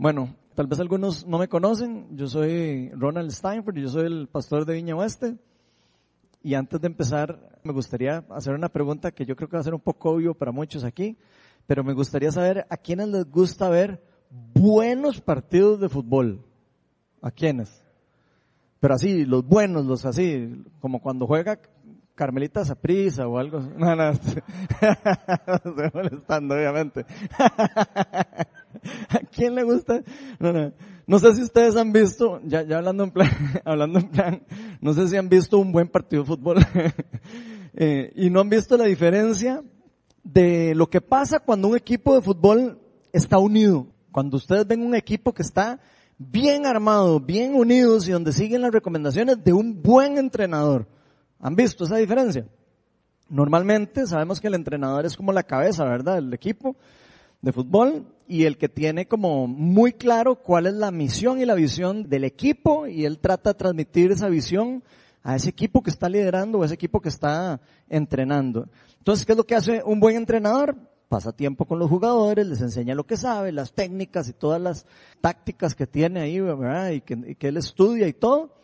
Bueno, tal vez algunos no me conocen. Yo soy Ronald Steinford, yo soy el pastor de Viña Oeste. Y antes de empezar, me gustaría hacer una pregunta que yo creo que va a ser un poco obvio para muchos aquí, pero me gustaría saber a quiénes les gusta ver buenos partidos de fútbol. ¿A quiénes? Pero así, los buenos, los así, como cuando juega Carmelita Saprisa o algo. No, no, estoy molestando, obviamente. ¿A quién le gusta? No, no. No sé si ustedes han visto, ya, ya hablando en plan, hablando en plan, no sé si han visto un buen partido de fútbol eh, y no han visto la diferencia de lo que pasa cuando un equipo de fútbol está unido. Cuando ustedes ven un equipo que está bien armado, bien unidos y donde siguen las recomendaciones de un buen entrenador. ¿Han visto esa diferencia? Normalmente sabemos que el entrenador es como la cabeza, ¿verdad? Del equipo de fútbol y el que tiene como muy claro cuál es la misión y la visión del equipo y él trata de transmitir esa visión a ese equipo que está liderando o a ese equipo que está entrenando. Entonces, ¿qué es lo que hace un buen entrenador? Pasa tiempo con los jugadores, les enseña lo que sabe, las técnicas y todas las tácticas que tiene ahí, ¿verdad? Y que, y que él estudia y todo.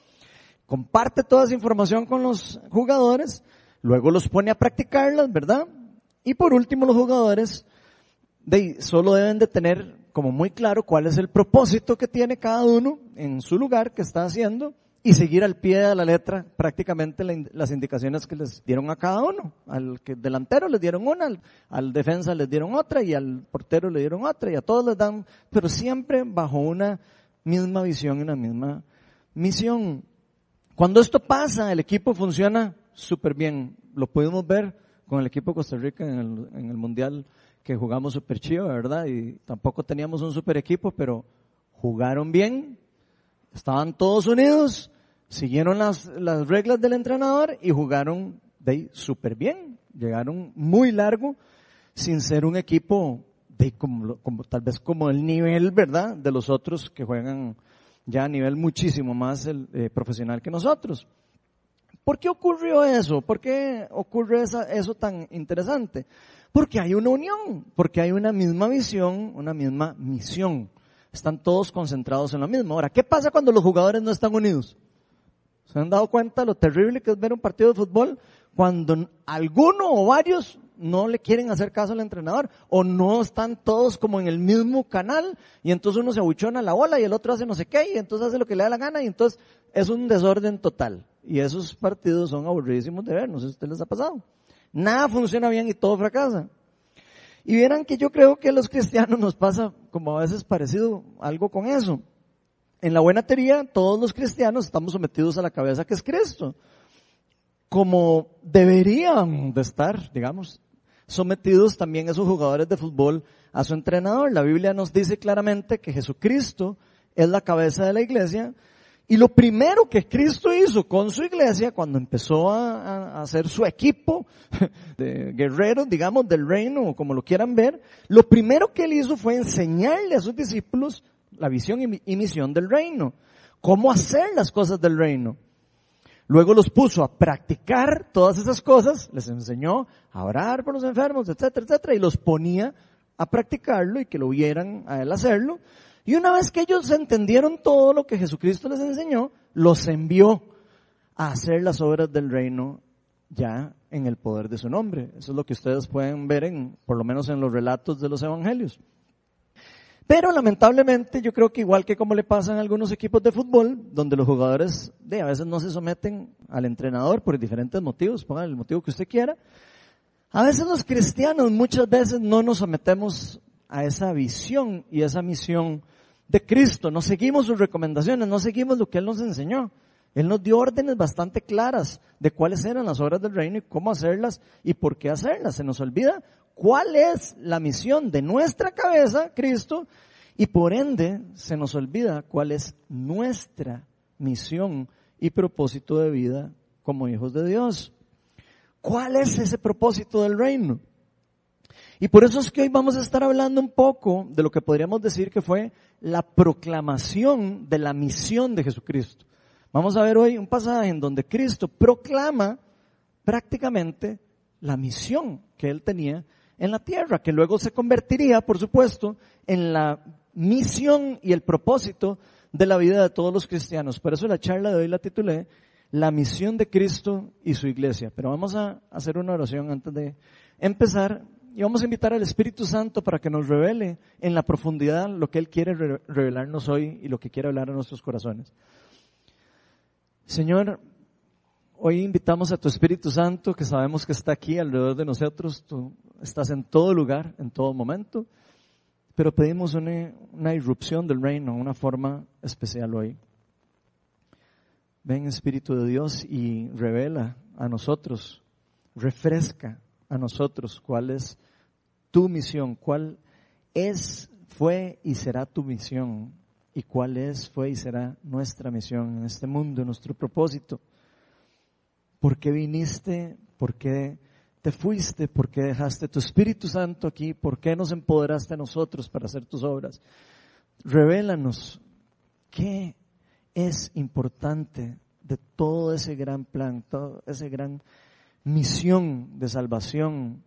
Comparte toda esa información con los jugadores, luego los pone a practicarlas, ¿verdad? Y por último, los jugadores de, solo deben de tener como muy claro cuál es el propósito que tiene cada uno en su lugar que está haciendo y seguir al pie de la letra prácticamente las indicaciones que les dieron a cada uno. Al que delantero les dieron una, al, defensa les dieron otra y al portero le dieron otra y a todos les dan, pero siempre bajo una misma visión y una misma misión. Cuando esto pasa, el equipo funciona súper bien. Lo pudimos ver con el equipo de Costa Rica en el, en el Mundial que jugamos super chido, ¿verdad? Y tampoco teníamos un super equipo, pero jugaron bien, estaban todos unidos, siguieron las, las reglas del entrenador y jugaron de súper bien. Llegaron muy largo sin ser un equipo de como, como, tal vez como el nivel, ¿verdad? De los otros que juegan ya a nivel muchísimo más el, eh, profesional que nosotros. ¿Por qué ocurrió eso? ¿Por qué ocurre esa, eso tan interesante? Porque hay una unión, porque hay una misma visión, una misma misión. Están todos concentrados en lo mismo. Ahora, ¿qué pasa cuando los jugadores no están unidos? ¿Se han dado cuenta lo terrible que es ver un partido de fútbol cuando alguno o varios no le quieren hacer caso al entrenador o no están todos como en el mismo canal y entonces uno se abuchona la bola y el otro hace no sé qué y entonces hace lo que le da la gana y entonces es un desorden total. Y esos partidos son aburridísimos de ver, no sé si a ustedes les ha pasado nada funciona bien y todo fracasa. Y vieran que yo creo que a los cristianos nos pasa como a veces parecido algo con eso. En la buena teoría, todos los cristianos estamos sometidos a la cabeza que es Cristo. Como deberían de estar, digamos, sometidos también esos jugadores de fútbol a su entrenador. La Biblia nos dice claramente que Jesucristo es la cabeza de la iglesia y lo primero que Cristo hizo con su iglesia, cuando empezó a, hacer su equipo de guerreros, digamos, del reino, o como lo quieran ver, lo primero que él hizo fue enseñarle a sus discípulos la visión y, misión del reino. Cómo hacer las cosas del reino. Luego los puso a practicar todas esas cosas, les enseñó a orar por los enfermos, etcétera, etcétera, y los ponía a practicarlo y que lo vieran a él hacerlo. Y una vez que ellos entendieron todo lo que Jesucristo les enseñó, los envió a hacer las obras del reino ya en el poder de su nombre. Eso es lo que ustedes pueden ver en, por lo menos en los relatos de los evangelios. Pero lamentablemente yo creo que igual que como le pasa en algunos equipos de fútbol, donde los jugadores a veces no se someten al entrenador por diferentes motivos, pongan el motivo que usted quiera, a veces los cristianos muchas veces no nos sometemos a esa visión y esa misión de Cristo, no seguimos sus recomendaciones, no seguimos lo que Él nos enseñó. Él nos dio órdenes bastante claras de cuáles eran las obras del reino y cómo hacerlas y por qué hacerlas. Se nos olvida cuál es la misión de nuestra cabeza, Cristo, y por ende se nos olvida cuál es nuestra misión y propósito de vida como hijos de Dios. ¿Cuál es ese propósito del reino? Y por eso es que hoy vamos a estar hablando un poco de lo que podríamos decir que fue la proclamación de la misión de Jesucristo. Vamos a ver hoy un pasaje en donde Cristo proclama prácticamente la misión que él tenía en la tierra, que luego se convertiría, por supuesto, en la misión y el propósito de la vida de todos los cristianos. Por eso la charla de hoy la titulé La misión de Cristo y su iglesia. Pero vamos a hacer una oración antes de empezar y vamos a invitar al Espíritu Santo para que nos revele en la profundidad lo que Él quiere revelarnos hoy y lo que quiere hablar a nuestros corazones. Señor, hoy invitamos a tu Espíritu Santo que sabemos que está aquí alrededor de nosotros. Tú estás en todo lugar, en todo momento, pero pedimos una, una irrupción del reino, una forma especial hoy. Ven Espíritu de Dios y revela a nosotros, refresca a nosotros cuál es tu misión, cuál es, fue y será tu misión y cuál es, fue y será nuestra misión en este mundo, nuestro propósito. ¿Por qué viniste? ¿Por qué te fuiste? ¿Por qué dejaste tu Espíritu Santo aquí? ¿Por qué nos empoderaste a nosotros para hacer tus obras? Revélanos qué es importante de todo ese gran plan, toda esa gran misión de salvación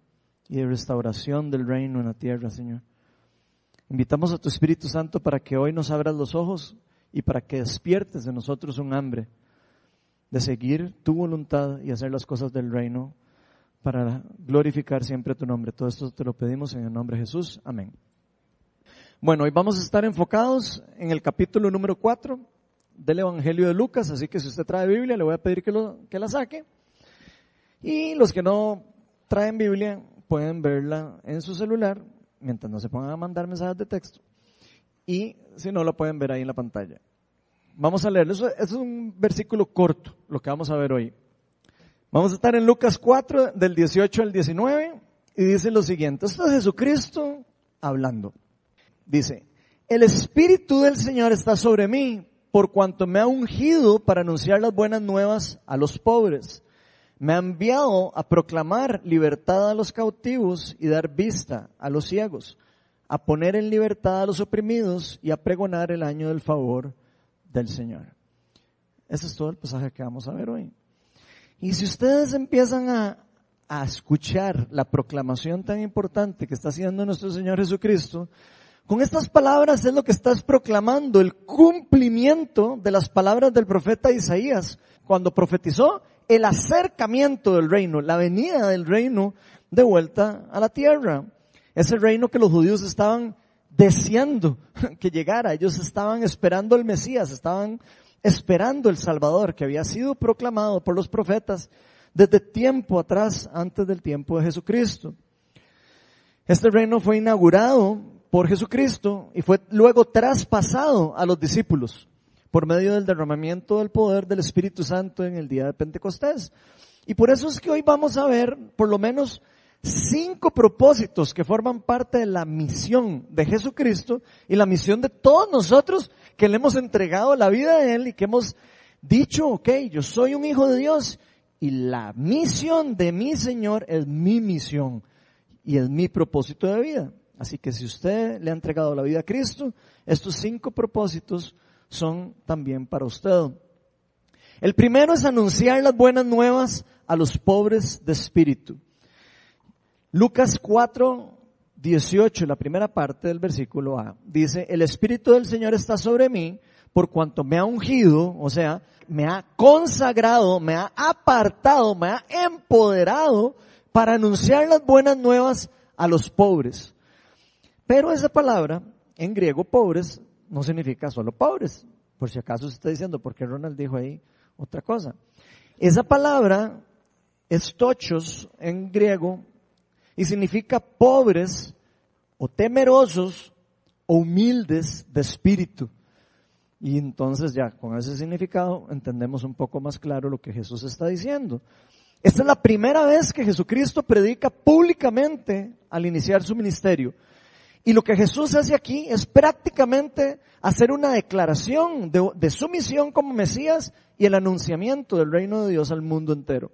y de restauración del reino en la tierra, Señor. Invitamos a tu Espíritu Santo para que hoy nos abras los ojos y para que despiertes de nosotros un hambre de seguir tu voluntad y hacer las cosas del reino para glorificar siempre tu nombre. Todo esto te lo pedimos en el nombre de Jesús. Amén. Bueno, hoy vamos a estar enfocados en el capítulo número 4 del Evangelio de Lucas, así que si usted trae Biblia le voy a pedir que, lo, que la saque. Y los que no traen Biblia pueden verla en su celular mientras no se pongan a mandar mensajes de texto. Y si no, la pueden ver ahí en la pantalla. Vamos a leerlo. Eso, es un versículo corto, lo que vamos a ver hoy. Vamos a estar en Lucas 4, del 18 al 19, y dice lo siguiente. Esto es Jesucristo hablando. Dice, el Espíritu del Señor está sobre mí, por cuanto me ha ungido para anunciar las buenas nuevas a los pobres me ha enviado a proclamar libertad a los cautivos y dar vista a los ciegos, a poner en libertad a los oprimidos y a pregonar el año del favor del Señor. Ese es todo el pasaje que vamos a ver hoy. Y si ustedes empiezan a, a escuchar la proclamación tan importante que está haciendo nuestro Señor Jesucristo, con estas palabras es lo que estás proclamando, el cumplimiento de las palabras del profeta Isaías, cuando profetizó el acercamiento del reino, la venida del reino de vuelta a la tierra. Ese reino que los judíos estaban deseando que llegara. Ellos estaban esperando el Mesías, estaban esperando el Salvador que había sido proclamado por los profetas desde tiempo atrás, antes del tiempo de Jesucristo. Este reino fue inaugurado por Jesucristo y fue luego traspasado a los discípulos por medio del derramamiento del poder del Espíritu Santo en el día de Pentecostés. Y por eso es que hoy vamos a ver por lo menos cinco propósitos que forman parte de la misión de Jesucristo y la misión de todos nosotros que le hemos entregado la vida a Él y que hemos dicho, ok, yo soy un hijo de Dios y la misión de mi Señor es mi misión y es mi propósito de vida. Así que si usted le ha entregado la vida a Cristo, estos cinco propósitos son también para usted. El primero es anunciar las buenas nuevas a los pobres de espíritu. Lucas 4, 18, la primera parte del versículo A, dice, el Espíritu del Señor está sobre mí por cuanto me ha ungido, o sea, me ha consagrado, me ha apartado, me ha empoderado para anunciar las buenas nuevas a los pobres. Pero esa palabra, en griego pobres, no significa solo pobres. Por si acaso se está diciendo, porque Ronald dijo ahí otra cosa. Esa palabra es tochos en griego y significa pobres o temerosos o humildes de espíritu. Y entonces ya con ese significado entendemos un poco más claro lo que Jesús está diciendo. Esta es la primera vez que Jesucristo predica públicamente al iniciar su ministerio. Y lo que Jesús hace aquí es prácticamente hacer una declaración de, su misión como Mesías y el anunciamiento del reino de Dios al mundo entero.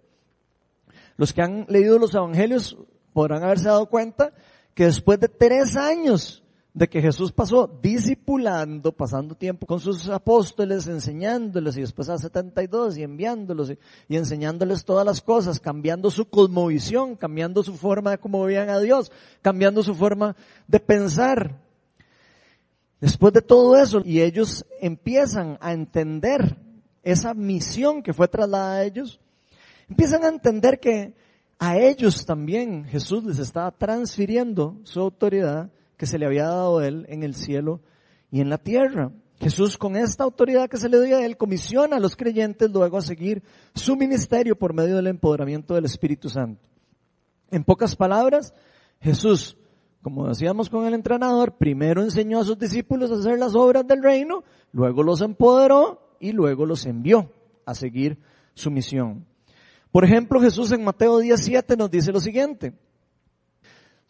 Los que han leído los evangelios podrán haberse dado cuenta que después de tres años de que Jesús pasó discipulando, pasando tiempo con sus apóstoles, enseñándoles y después a 72 y enviándolos y, y, enseñándoles todas las cosas, cambiando su cosmovisión, cambiando su forma de cómo veían a Dios, cambiando su forma de pensar. Después de todo eso, y ellos empiezan a entender esa misión que fue trasladada a ellos, empiezan a entender que a ellos también Jesús les estaba transfiriendo su autoridad que se le había dado a él en el cielo y en la tierra. Jesús con esta autoridad que se le dio a él comisiona a los creyentes luego a seguir su ministerio por medio del empoderamiento del Espíritu Santo. En pocas palabras, Jesús, como decíamos con el entrenador, primero enseñó a sus discípulos a hacer las obras del reino, luego los empoderó y luego los envió a seguir su misión. Por ejemplo, Jesús en Mateo 17 nos dice lo siguiente.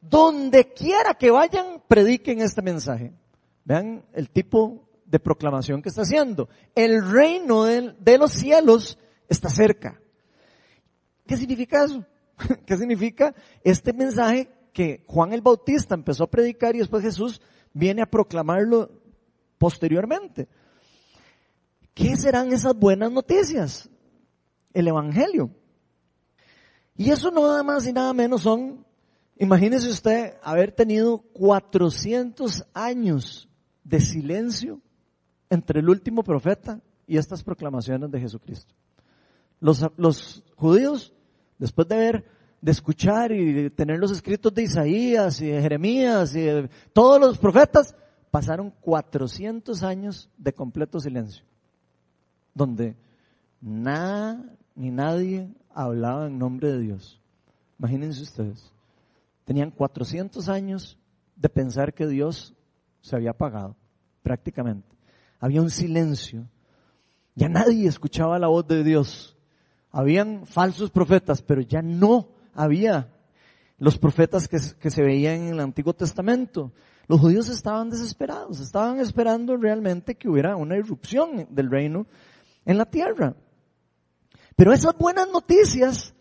Donde quiera que vayan, prediquen este mensaje. Vean el tipo de proclamación que está haciendo. El reino de, los cielos está cerca. ¿Qué significa eso? ¿Qué significa este mensaje que Juan el Bautista empezó a predicar y después Jesús viene a proclamarlo posteriormente? ¿Qué serán esas buenas noticias? El Evangelio. Y eso no nada más y nada menos son, imagínese usted haber tenido 400 años de silencio entre el último profeta y estas proclamaciones de Jesucristo. Los, judíos, después de ver, de escuchar y tener los escritos de Isaías y de Jeremías y de todos los profetas, pasaron 400 años de completo silencio, donde nada ni nadie hablaba en nombre de Dios. Imagínense ustedes. Tenían 400 años de pensar que Dios se había apagado, prácticamente. Había un silencio. Ya nadie escuchaba la voz de Dios. Habían falsos profetas, pero ya no había los profetas que, que se veían en el Antiguo Testamento. Los judíos estaban desesperados, estaban esperando realmente que hubiera una irrupción del reino en la tierra. Pero esas buenas noticias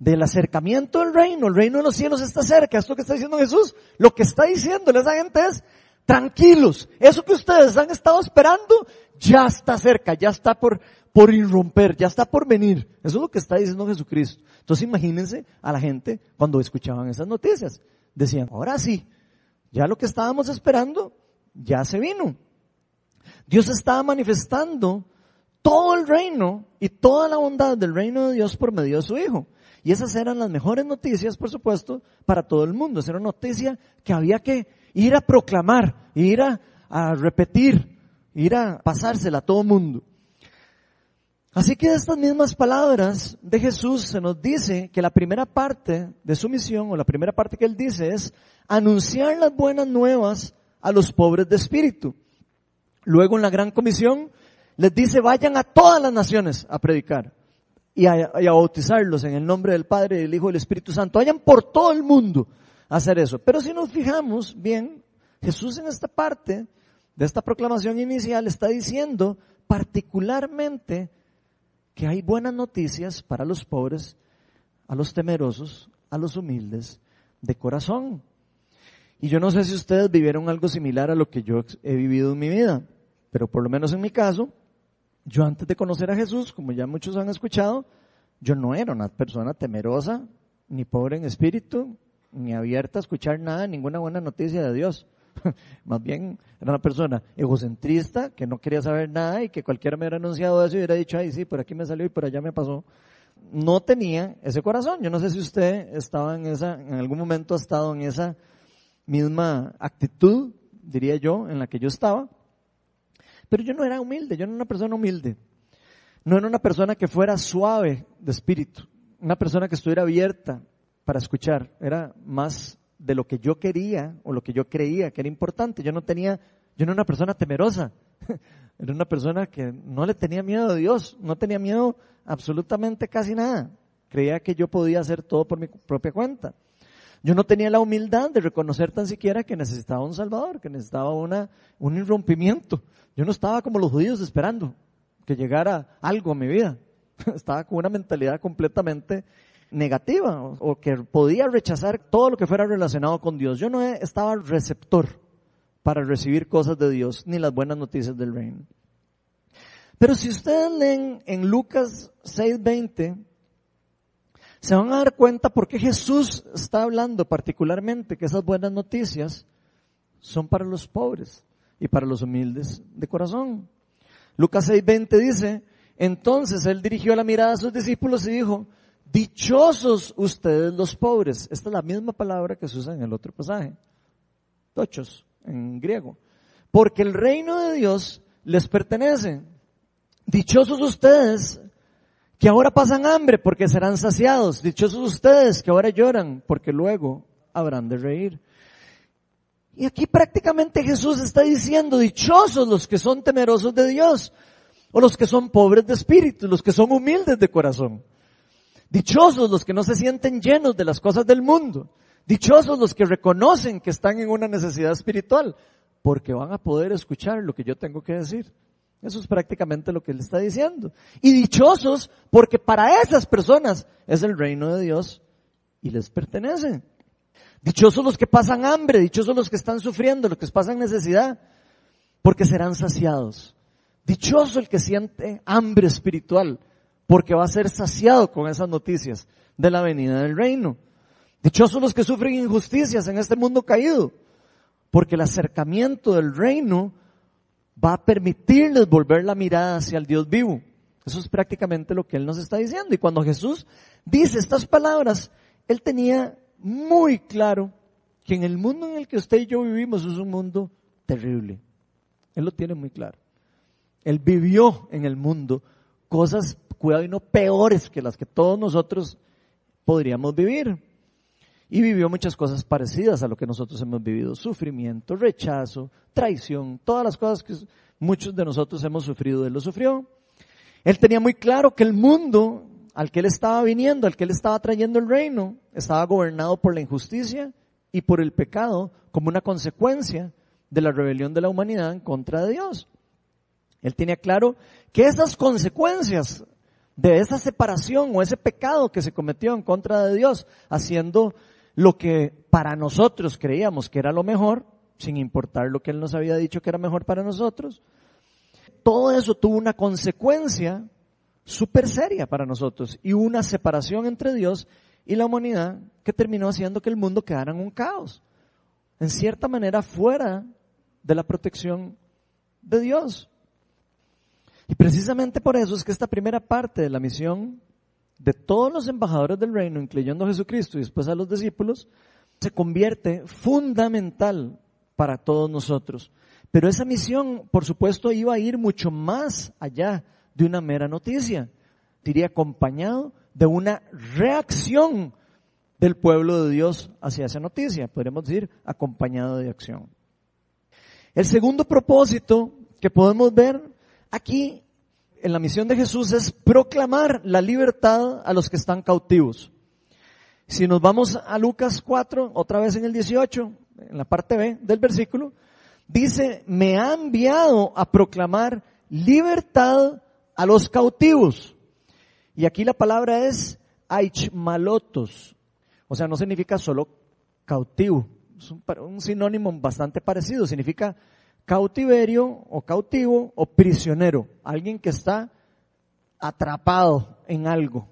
del acercamiento del reino, el reino de los cielos está cerca, esto que está diciendo Jesús, lo que está diciéndole a esa gente es, tranquilos, eso que ustedes han estado esperando ya está cerca, ya está por, por irromper, ya está por venir. Eso es lo que está diciendo Jesucristo. Entonces imagínense a la gente cuando escuchaban esas noticias. Decían, ahora sí, ya lo que estábamos esperando, ya se vino. Dios estaba manifestando todo el reino y toda la bondad del reino de Dios por medio de su Hijo. Y esas eran las mejores noticias, por supuesto, para todo el mundo. Esa era una noticia que había que ir a proclamar, ir a, repetir, ir a pasársela a todo el mundo. Así que de estas mismas palabras de Jesús se nos dice que la primera parte de su misión, o la primera parte que él dice es anunciar las buenas nuevas a los pobres de espíritu. Luego en la gran comisión les dice vayan a todas las naciones a predicar y a, bautizarlos en el nombre del Padre, del Hijo y del Espíritu Santo. Vayan por todo el mundo a hacer eso. Pero si nos fijamos bien, Jesús en esta parte de esta proclamación inicial está diciendo particularmente que hay buenas noticias para los pobres, a los temerosos, a los humildes de corazón. Y yo no sé si ustedes vivieron algo similar a lo que yo he vivido en mi vida, pero por lo menos en mi caso, yo antes de conocer a Jesús, como ya muchos han escuchado, yo no era una persona temerosa, ni pobre en espíritu, ni abierta a escuchar nada, ninguna buena noticia de Dios. Más bien era una persona egocentrista que no quería saber nada y que cualquiera me hubiera anunciado eso y hubiera dicho, ay sí, por aquí me salió y por allá me pasó. No tenía ese corazón. Yo no sé si usted estaba en esa, en algún momento ha estado en esa misma actitud, diría yo, en la que yo estaba. Pero yo no era humilde, yo no era una persona humilde. No era una persona que fuera suave de espíritu, una persona que estuviera abierta para escuchar. Era más de lo que yo quería o lo que yo creía que era importante. Yo no tenía, yo no era una persona temerosa. Era una persona que no le tenía miedo a Dios, no tenía miedo absolutamente casi nada. Creía que yo podía hacer todo por mi propia cuenta. Yo no tenía la humildad de reconocer tan siquiera que necesitaba un Salvador, que necesitaba una, un irrumpimiento. Yo no estaba como los judíos esperando que llegara algo a mi vida. Estaba con una mentalidad completamente negativa o, que podía rechazar todo lo que fuera relacionado con Dios. Yo no estaba receptor para recibir cosas de Dios ni las buenas noticias del reino. Pero si ustedes leen en Lucas 6:20, se van a dar cuenta por qué Jesús está hablando particularmente que esas buenas noticias son para los pobres. y para los humildes de corazón. Lucas 6:20 dice, entonces él dirigió la mirada a sus discípulos y dijo, dichosos ustedes los pobres. Esta es la misma palabra que se usa en el otro pasaje. Tochos, en griego. Porque el reino de Dios les pertenece. Dichosos ustedes que ahora pasan hambre porque serán saciados. Dichosos ustedes que ahora lloran porque luego habrán de reír. Y aquí prácticamente Jesús está diciendo, dichosos los que son temerosos de Dios, o los que son pobres de espíritu, los que son humildes de corazón. Dichosos los que no se sienten llenos de las cosas del mundo. Dichosos los que reconocen que están en una necesidad espiritual, porque van a poder escuchar lo que yo tengo que decir. Eso es prácticamente lo que él está diciendo. Y dichosos porque para esas personas es el reino de Dios y les pertenece. Dichosos los que pasan hambre, dichosos los que están sufriendo, los que pasan necesidad, porque serán saciados. Dichoso el que siente hambre espiritual, porque va a ser saciado con esas noticias de la venida del reino. Dichosos los que sufren injusticias en este mundo caído, porque el acercamiento del reino va a permitirles volver la mirada hacia el Dios vivo. Eso es prácticamente lo que Él nos está diciendo. Y cuando Jesús dice estas palabras, Él tenía muy claro que en el mundo en el que usted y yo vivimos es un mundo terrible. Él lo tiene muy claro. Él vivió en el mundo cosas, cuidado y no peores que las que todos nosotros podríamos vivir. Y vivió muchas cosas parecidas a lo que nosotros hemos vivido. Sufrimiento, rechazo, traición, todas las cosas que muchos de nosotros hemos sufrido, Él lo sufrió. Él tenía muy claro que el mundo al que él estaba viniendo, al que él estaba trayendo el reino, estaba gobernado por la injusticia y por el pecado como una consecuencia de la rebelión de la humanidad en contra de Dios. Él tenía claro que esas consecuencias de esa separación o ese pecado que se cometió en contra de Dios, haciendo lo que para nosotros creíamos que era lo mejor, sin importar lo que Él nos había dicho que era mejor para nosotros, todo eso tuvo una consecuencia súper seria para nosotros y una separación entre Dios y la humanidad que terminó haciendo que el mundo quedara en un caos. En cierta manera fuera de la protección de Dios. Y precisamente por eso es que esta primera parte de la misión de todos los embajadores del reino, incluyendo a Jesucristo y después a los discípulos, se convierte fundamental para todos nosotros. Pero esa misión, por supuesto, iba a ir mucho más allá de una mera noticia. Diría acompañado de una reacción del pueblo de Dios hacia esa noticia. Podríamos decir acompañado de acción. El segundo propósito que podemos ver aquí en la misión de Jesús es proclamar la libertad a los que están cautivos. Si nos vamos a Lucas 4, otra vez en el 18, en la parte B del versículo, dice, me ha enviado a proclamar libertad a los cautivos. Y aquí la palabra es aichmalotos. O sea, no significa solo cautivo. Es un, sinónimo bastante parecido. Significa cautiverio o cautivo o prisionero. Alguien que está atrapado en algo.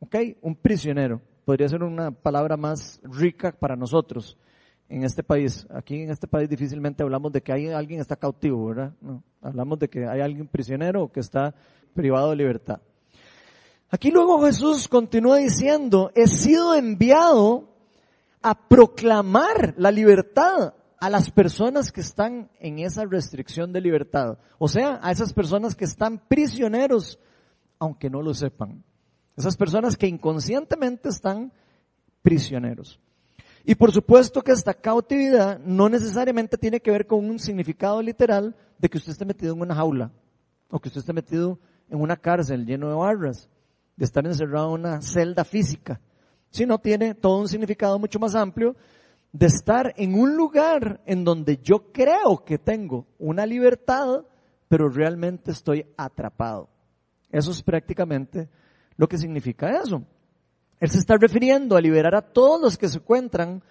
¿Ok? Un prisionero. Podría ser una palabra más rica para nosotros en este país. Aquí en este país difícilmente hablamos de que hay alguien está cautivo, ¿verdad? No. Hablamos de que hay alguien prisionero que está privado de libertad. Aquí luego Jesús continúa diciendo, he sido enviado a proclamar la libertad a las personas que están en esa restricción de libertad. O sea, a esas personas que están prisioneros, aunque no lo sepan. Esas personas que inconscientemente están prisioneros. Y por supuesto que esta cautividad no necesariamente tiene que ver con un significado literal de que usted esté metido en una jaula o que usted esté metido en una cárcel lleno de barras, de estar encerrado en una celda física, sino tiene todo un significado mucho más amplio de estar en un lugar en donde yo creo que tengo una libertad, pero realmente estoy atrapado. Eso es prácticamente lo que significa eso. Él se está refiriendo a liberar a todos los que se encuentran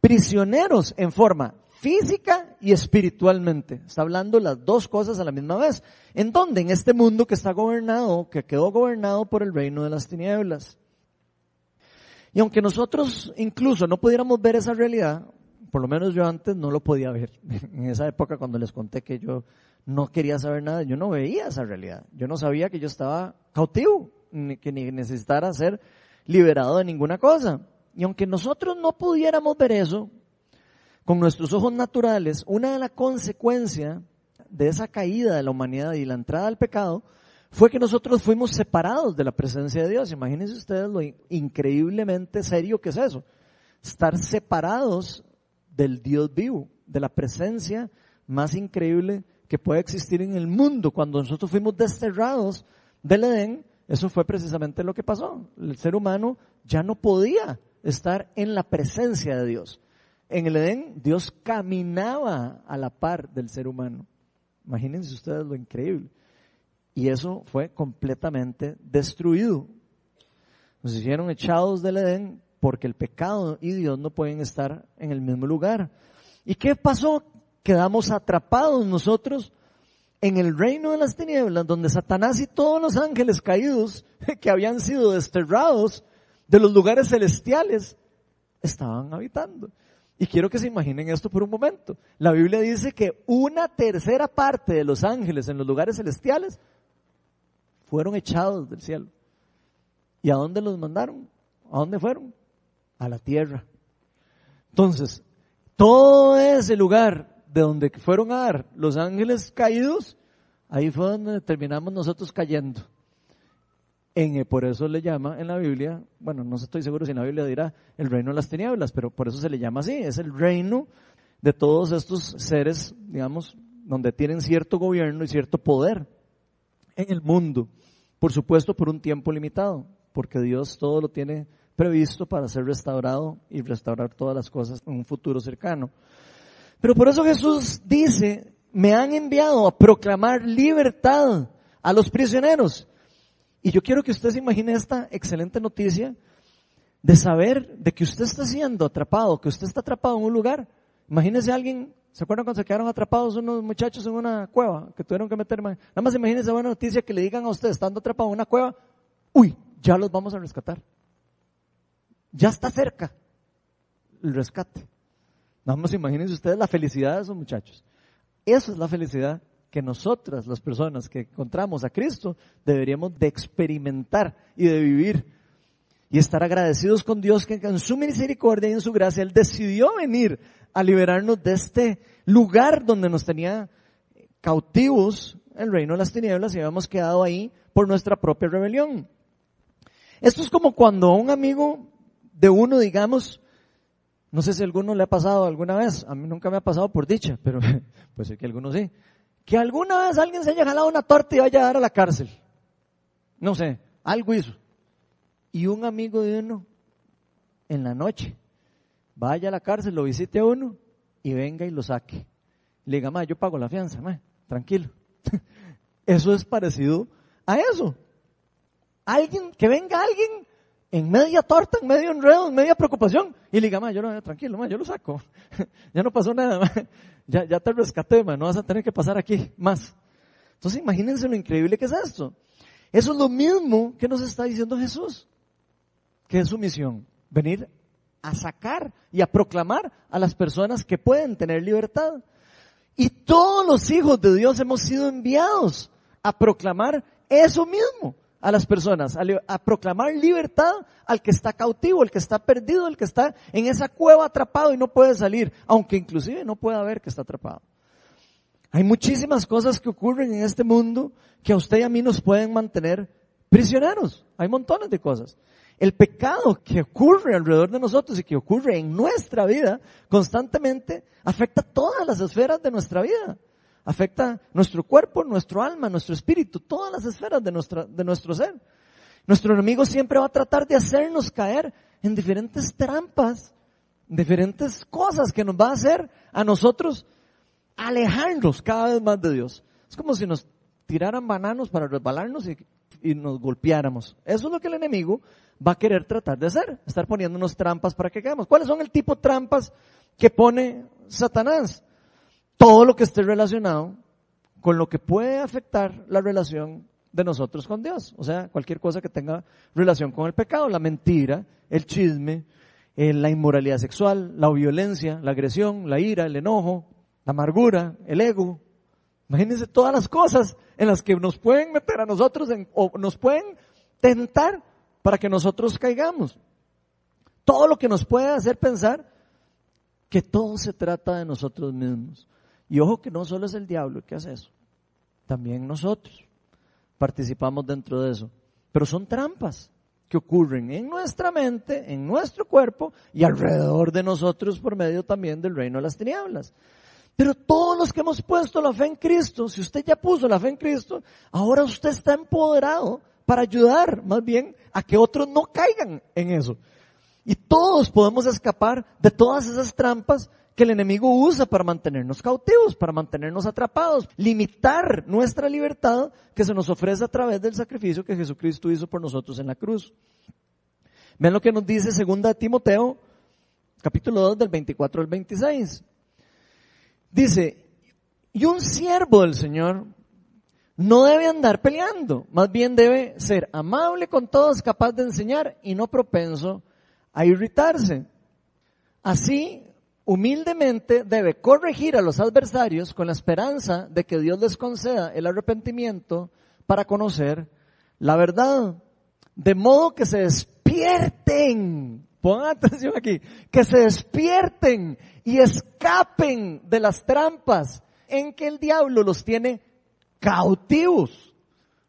prisioneros en forma física y espiritualmente. Está hablando las dos cosas a la misma vez. ¿En dónde? En este mundo que está gobernado, que quedó gobernado por el reino de las tinieblas. Y aunque nosotros incluso no pudiéramos ver esa realidad, Por lo menos yo antes no lo podía ver. En esa época cuando les conté que yo no quería saber nada, yo no veía esa realidad. Yo no sabía que yo estaba cautivo, que ni necesitara ser liberado de ninguna cosa. Y aunque nosotros no pudiéramos ver eso con nuestros ojos naturales, una de las consecuencias de esa caída de la humanidad y la entrada al pecado fue que nosotros fuimos separados de la presencia de Dios. Imagínense ustedes lo increíblemente serio que es eso. Estar separados del Dios vivo, de la presencia más increíble que puede existir en el mundo. Cuando nosotros fuimos desterrados del Edén, eso fue precisamente lo que pasó. El ser humano ya no podía estar en la presencia de Dios. En el Edén, Dios caminaba a la par del ser humano. Imagínense ustedes lo increíble. Y eso fue completamente destruido. Nos hicieron echados del Edén porque el pecado y Dios no pueden estar en el mismo lugar. ¿Y qué pasó? Quedamos atrapados nosotros en el reino de las tinieblas, donde Satanás y todos los ángeles caídos que habían sido desterrados de los lugares celestiales estaban habitando. Y quiero que se imaginen esto por un momento. La Biblia dice que una tercera parte de los ángeles en los lugares celestiales fueron echados del cielo. ¿Y a dónde los mandaron? ¿A dónde fueron? a la tierra. Entonces, todo ese lugar de donde fueron a dar los ángeles caídos, ahí fue donde terminamos nosotros cayendo. En, por eso le llama en la Biblia, bueno, no estoy seguro si en la Biblia dirá el reino de las tinieblas, pero por eso se le llama así, es el reino de todos estos seres, digamos, donde tienen cierto gobierno y cierto poder en el mundo. Por supuesto, por un tiempo limitado, porque Dios todo lo tiene previsto para ser restaurado y restaurar todas las cosas en un futuro cercano. Pero por eso Jesús dice, me han enviado a proclamar libertad a los prisioneros. Y yo quiero que usted se imagine esta excelente noticia de saber de que usted está siendo atrapado, que usted está atrapado en un lugar. Imagínese alguien, ¿se acuerdan cuando se quedaron atrapados unos muchachos en una cueva que tuvieron que meter? Nada más imagínese buena noticia que le digan a usted, estando atrapado en una cueva, uy, ya los vamos a rescatar. Ya está cerca el rescate. Nada más imagínense ustedes la felicidad de esos muchachos. Esa es la felicidad que nosotras, las personas que encontramos a Cristo, deberíamos de experimentar y de vivir. Y estar agradecidos con Dios que en su misericordia y en su gracia Él decidió venir a liberarnos de este lugar donde nos tenía cautivos el reino de las tinieblas y habíamos quedado ahí por nuestra propia rebelión. Esto es como cuando un amigo de uno, digamos, no sé si a alguno le ha pasado alguna vez, a mí nunca me ha pasado por dicha, pero puede ser que alguno sí, que alguna vez alguien se haya jalado una torta y vaya a dar a la cárcel. No sé, algo hizo. Y un amigo de uno, en la noche, vaya a la cárcel, lo visite a uno y venga y lo saque. Le diga, ma, yo pago la fianza, ma, tranquilo. Eso es parecido a eso. Alguien, que venga alguien en media torta, en medio enredo, en media preocupación, y le diga, yo no, tranquilo, yo lo saco. ya no pasó nada, Ya, ya te rescaté, no vas a tener que pasar aquí más. Entonces imagínense lo increíble que es esto. Eso es lo mismo que nos está diciendo Jesús, que es su misión, venir a sacar y a proclamar a las personas que pueden tener libertad. Y todos los hijos de Dios hemos sido enviados a proclamar eso mismo a las personas, a, proclamar libertad al que está cautivo, el que está perdido, el que está en esa cueva atrapado y no puede salir, aunque inclusive no pueda ver que está atrapado. Hay muchísimas cosas que ocurren en este mundo que a usted y a mí nos pueden mantener prisioneros. Hay montones de cosas. El pecado que ocurre alrededor de nosotros y que ocurre en nuestra vida constantemente afecta todas las esferas de nuestra vida afecta nuestro cuerpo, nuestro alma, nuestro espíritu, todas las esferas de, nuestra, de nuestro ser. Nuestro enemigo siempre va a tratar de hacernos caer en diferentes trampas, diferentes cosas que nos va a hacer a nosotros alejarnos cada vez más de Dios. Es como si nos tiraran bananos para resbalarnos y, y nos golpeáramos. Eso es lo que el enemigo va a querer tratar de hacer, estar poniéndonos trampas para que caigamos. ¿Cuáles son el tipo de trampas que pone Satanás? todo lo que esté relacionado con lo que puede afectar la relación de nosotros con Dios. O sea, cualquier cosa que tenga relación con el pecado, la mentira, el chisme, eh, la inmoralidad sexual, la violencia, la agresión, la ira, el enojo, la amargura, el ego. Imagínense todas las cosas en las que nos pueden meter a nosotros o nos pueden tentar para que nosotros caigamos. Todo lo que nos puede hacer pensar que todo se trata de nosotros mismos. Y ojo que no solo es el diablo el que hace eso, también nosotros participamos dentro de eso. Pero son trampas que ocurren en nuestra mente, en nuestro cuerpo y alrededor de nosotros por medio también del reino de las tinieblas. Pero todos los que hemos puesto la fe en Cristo, si usted ya puso la fe en Cristo, ahora usted está empoderado para ayudar más bien a que otros no caigan en eso. Y todos podemos escapar de todas esas trampas que el enemigo usa para mantenernos cautivos, para mantenernos atrapados, limitar nuestra libertad que se nos ofrece a través del sacrificio que Jesucristo hizo por nosotros en la cruz. Ven lo que nos dice segunda Timoteo, capítulo 2 del 24 al 26. Dice, y un siervo del Señor no debe andar peleando, más bien debe ser amable con todos, capaz de enseñar y no propenso a irritarse. Así, humildemente debe corregir a los adversarios con la esperanza de que Dios les conceda el arrepentimiento para conocer la verdad. De modo que se despierten, pongan atención aquí, que se despierten y escapen de las trampas en que el diablo los tiene cautivos,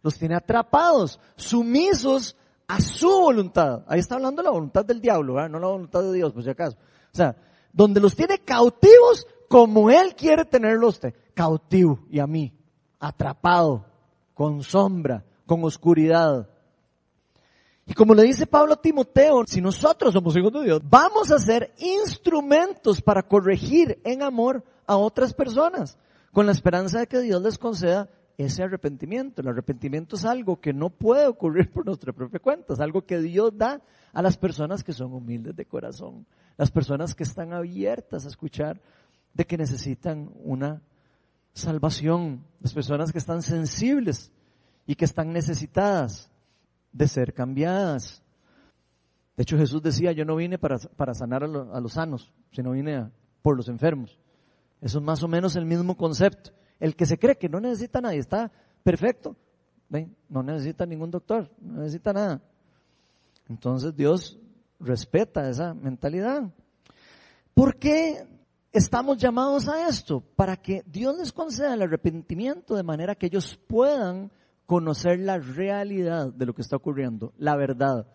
los tiene atrapados, sumisos a su voluntad. Ahí está hablando la voluntad del diablo, no la voluntad de Dios, por si acaso. O sea, donde los tiene cautivos como Él quiere tenerlo usted, cautivo y a mí, atrapado, con sombra, con oscuridad. Y como le dice Pablo a Timoteo, si nosotros somos hijos de Dios, vamos a ser instrumentos para corregir en amor a otras personas, con la esperanza de que Dios les conceda ese arrepentimiento. El arrepentimiento es algo que no puede ocurrir por nuestra propia cuenta, es algo que Dios da a las personas que son humildes de corazón, las personas que están abiertas a escuchar de que necesitan una salvación, las personas que están sensibles y que están necesitadas de ser cambiadas. De hecho Jesús decía, yo no vine para, para sanar a, los sanos, sino vine por los enfermos. Eso es más o menos el mismo concepto. El que se cree que no necesita nadie está perfecto. No necesita ningún doctor, no necesita nada. Entonces Dios respeta esa mentalidad. ¿Por qué estamos llamados a esto? Para que Dios les conceda el arrepentimiento de manera que ellos puedan conocer la realidad de lo que está ocurriendo, la verdad.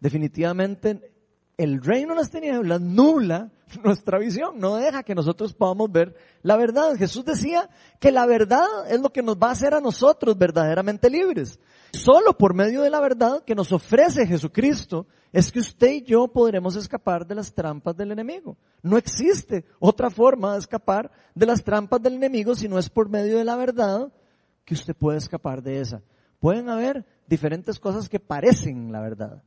Definitivamente el reino de las tinieblas nula nuestra visión, no deja que nosotros podamos ver la verdad. Jesús decía que la verdad es lo que nos va a hacer a nosotros verdaderamente libres. Solo por medio de la verdad que nos ofrece Jesucristo es que usted y yo podremos escapar de las trampas del enemigo. No existe otra forma de escapar de las trampas del enemigo si no es por medio de la verdad que usted puede escapar de esa. Pueden haber diferentes cosas que parecen la verdad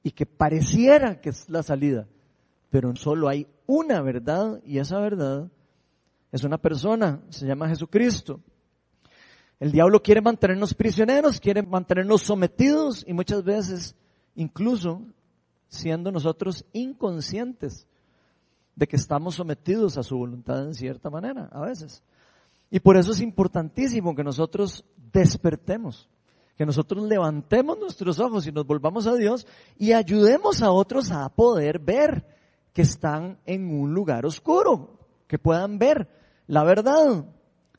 y que pareciera que es la salida, pero solo hay una verdad y esa verdad es una persona, se llama Jesucristo. El diablo quiere mantenernos prisioneros, quiere mantenernos sometidos y muchas veces incluso siendo nosotros inconscientes de que estamos sometidos a su voluntad en cierta manera, a veces. Y por eso es importantísimo que nosotros despertemos que nosotros levantemos nuestros ojos y nos volvamos a Dios y ayudemos a otros a poder ver que están en un lugar oscuro, que puedan ver la verdad.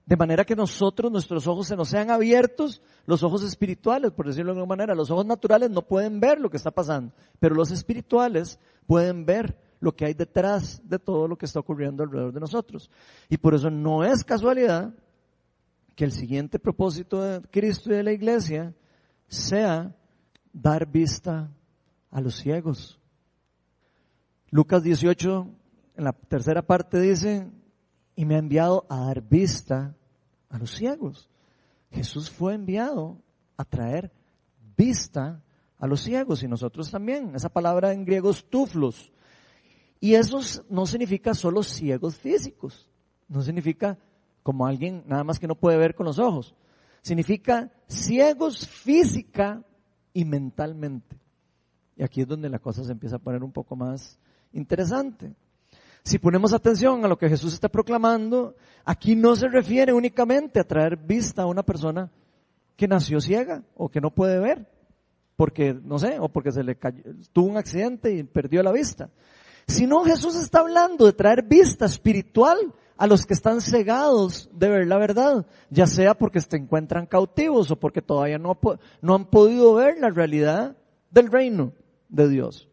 De manera que nosotros, nuestros ojos se nos sean abiertos, los ojos espirituales, por decirlo de alguna manera, los ojos naturales no pueden ver lo que está pasando, pero los espirituales pueden ver lo que hay detrás de todo lo que está ocurriendo alrededor de nosotros. Y por eso no es casualidad que el siguiente propósito de Cristo y de la iglesia sea dar vista a los ciegos. Lucas 18, en la tercera parte dice, y me ha enviado a dar vista a los ciegos. Jesús fue enviado a traer vista a los ciegos y nosotros también. Esa palabra en griego es tuflos. Y eso no significa solo ciegos físicos, no significa como alguien nada más que no puede ver con los ojos. Significa ciegos física y mentalmente. Y aquí es donde la cosa se empieza a poner un poco más interesante. Si ponemos atención a lo que Jesús está proclamando, aquí no se refiere únicamente a traer vista a una persona que nació ciega o que no puede ver, porque, no sé, o porque se le cayó, tuvo un accidente y perdió la vista. Sino Jesús está hablando de traer vista espiritual a los que están cegados de ver la verdad, ya sea porque se encuentran cautivos o porque todavía no, no han podido ver la realidad del reino de Dios.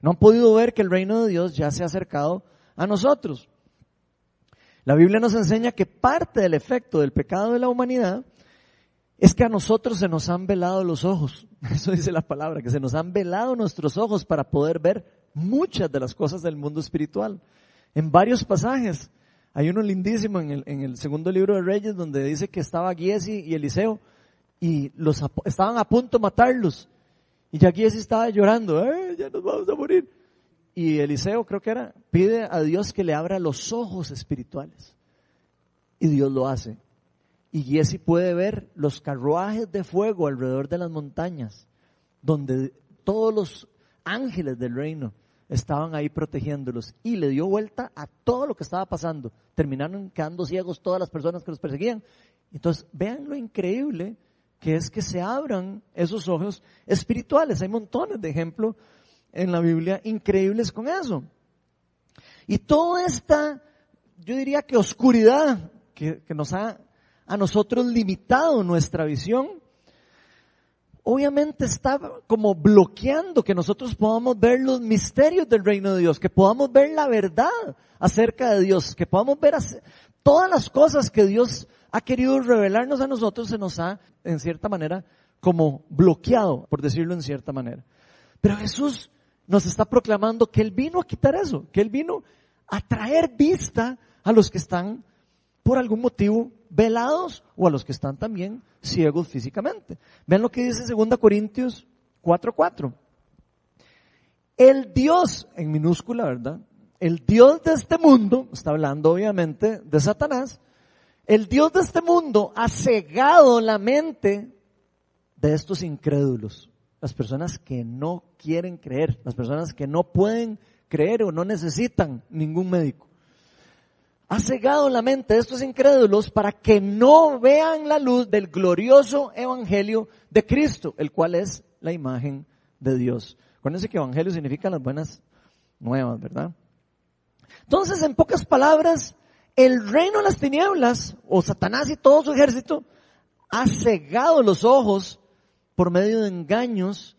No han podido ver que el reino de Dios ya se ha acercado a nosotros. La Biblia nos enseña que parte del efecto del pecado de la humanidad es que a nosotros se nos han velado los ojos. Eso dice la palabra, que se nos han velado nuestros ojos para poder ver muchas de las cosas del mundo espiritual. En varios pasajes. Hay uno lindísimo en el, en el segundo libro de Reyes donde dice que estaba Giesi y Eliseo y los, estaban a punto de matarlos. Y ya Giesi estaba llorando, ¡eh, ya nos vamos a morir! Y Eliseo, creo que era, pide a Dios que le abra los ojos espirituales. Y Dios lo hace. Y Giesi puede ver los carruajes de fuego alrededor de las montañas, donde todos los ángeles del reino estaban ahí protegiéndolos. Y le dio vuelta a todo lo que estaba pasando. Terminaron quedando ciegos todas las personas que los perseguían. Entonces, vean lo increíble que es que se abran esos ojos espirituales. Hay montones de ejemplos en la Biblia increíbles con eso. Y toda esta, yo diría que oscuridad que, nos ha a nosotros limitado nuestra visión, obviamente está como bloqueando que nosotros podamos ver los misterios del reino de Dios, que podamos ver la verdad acerca de Dios, que podamos ver todas las cosas que Dios ha querido revelarnos a nosotros, se nos ha, en cierta manera, como bloqueado, por decirlo en cierta manera. Pero Jesús nos está proclamando que Él vino a quitar eso, que Él vino a traer vista a los que están por algún motivo velados o a los que están también ciegos físicamente. Vean lo que dice 2 Corintios 4:4. El Dios, en minúscula, ¿verdad? El Dios de este mundo, está hablando obviamente de Satanás, el Dios de este mundo ha cegado la mente de estos incrédulos las personas que no quieren creer, las personas que no pueden creer o no necesitan ningún médico. Ha cegado la mente de estos incrédulos para que no vean la luz del glorioso evangelio de Cristo, el cual es la imagen de Dios. Acuérdense que evangelio significa las buenas nuevas, ¿verdad? Entonces, en pocas palabras, el reino de las tinieblas, o Satanás y todo su ejército, ha cegado los ojos por medio de engaños,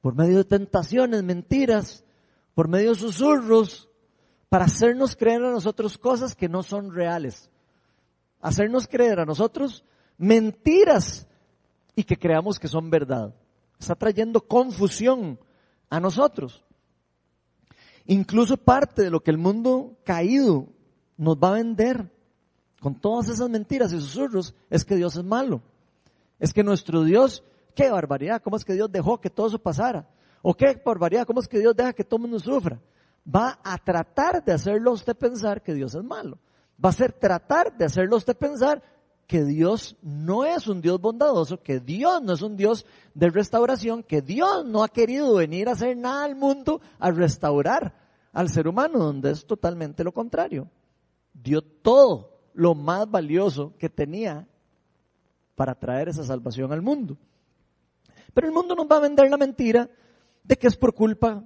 por medio de tentaciones, mentiras, por medio de susurros, para hacernos creer a nosotros cosas que no son reales. Hacernos creer a nosotros mentiras y que creamos que son verdad. Está trayendo confusión a nosotros. Incluso parte de lo que el mundo caído nos va a vender con todas esas mentiras y susurros es que Dios es malo. Es que nuestro Dios qué barbaridad, cómo es que Dios dejó que todo eso pasara. O qué barbaridad, cómo es que Dios deja que todo el mundo sufra. Va a tratar de hacerlo a usted pensar que Dios es malo. Va a ser tratar de hacerlo a usted pensar que Dios no es un Dios bondadoso, que Dios no es un Dios de restauración, que Dios no ha querido venir a hacer nada al mundo a restaurar al ser humano, donde es totalmente lo contrario. Dio todo lo más valioso que tenía para traer esa salvación al mundo. Pero el mundo nos va a vender la mentira de que es por culpa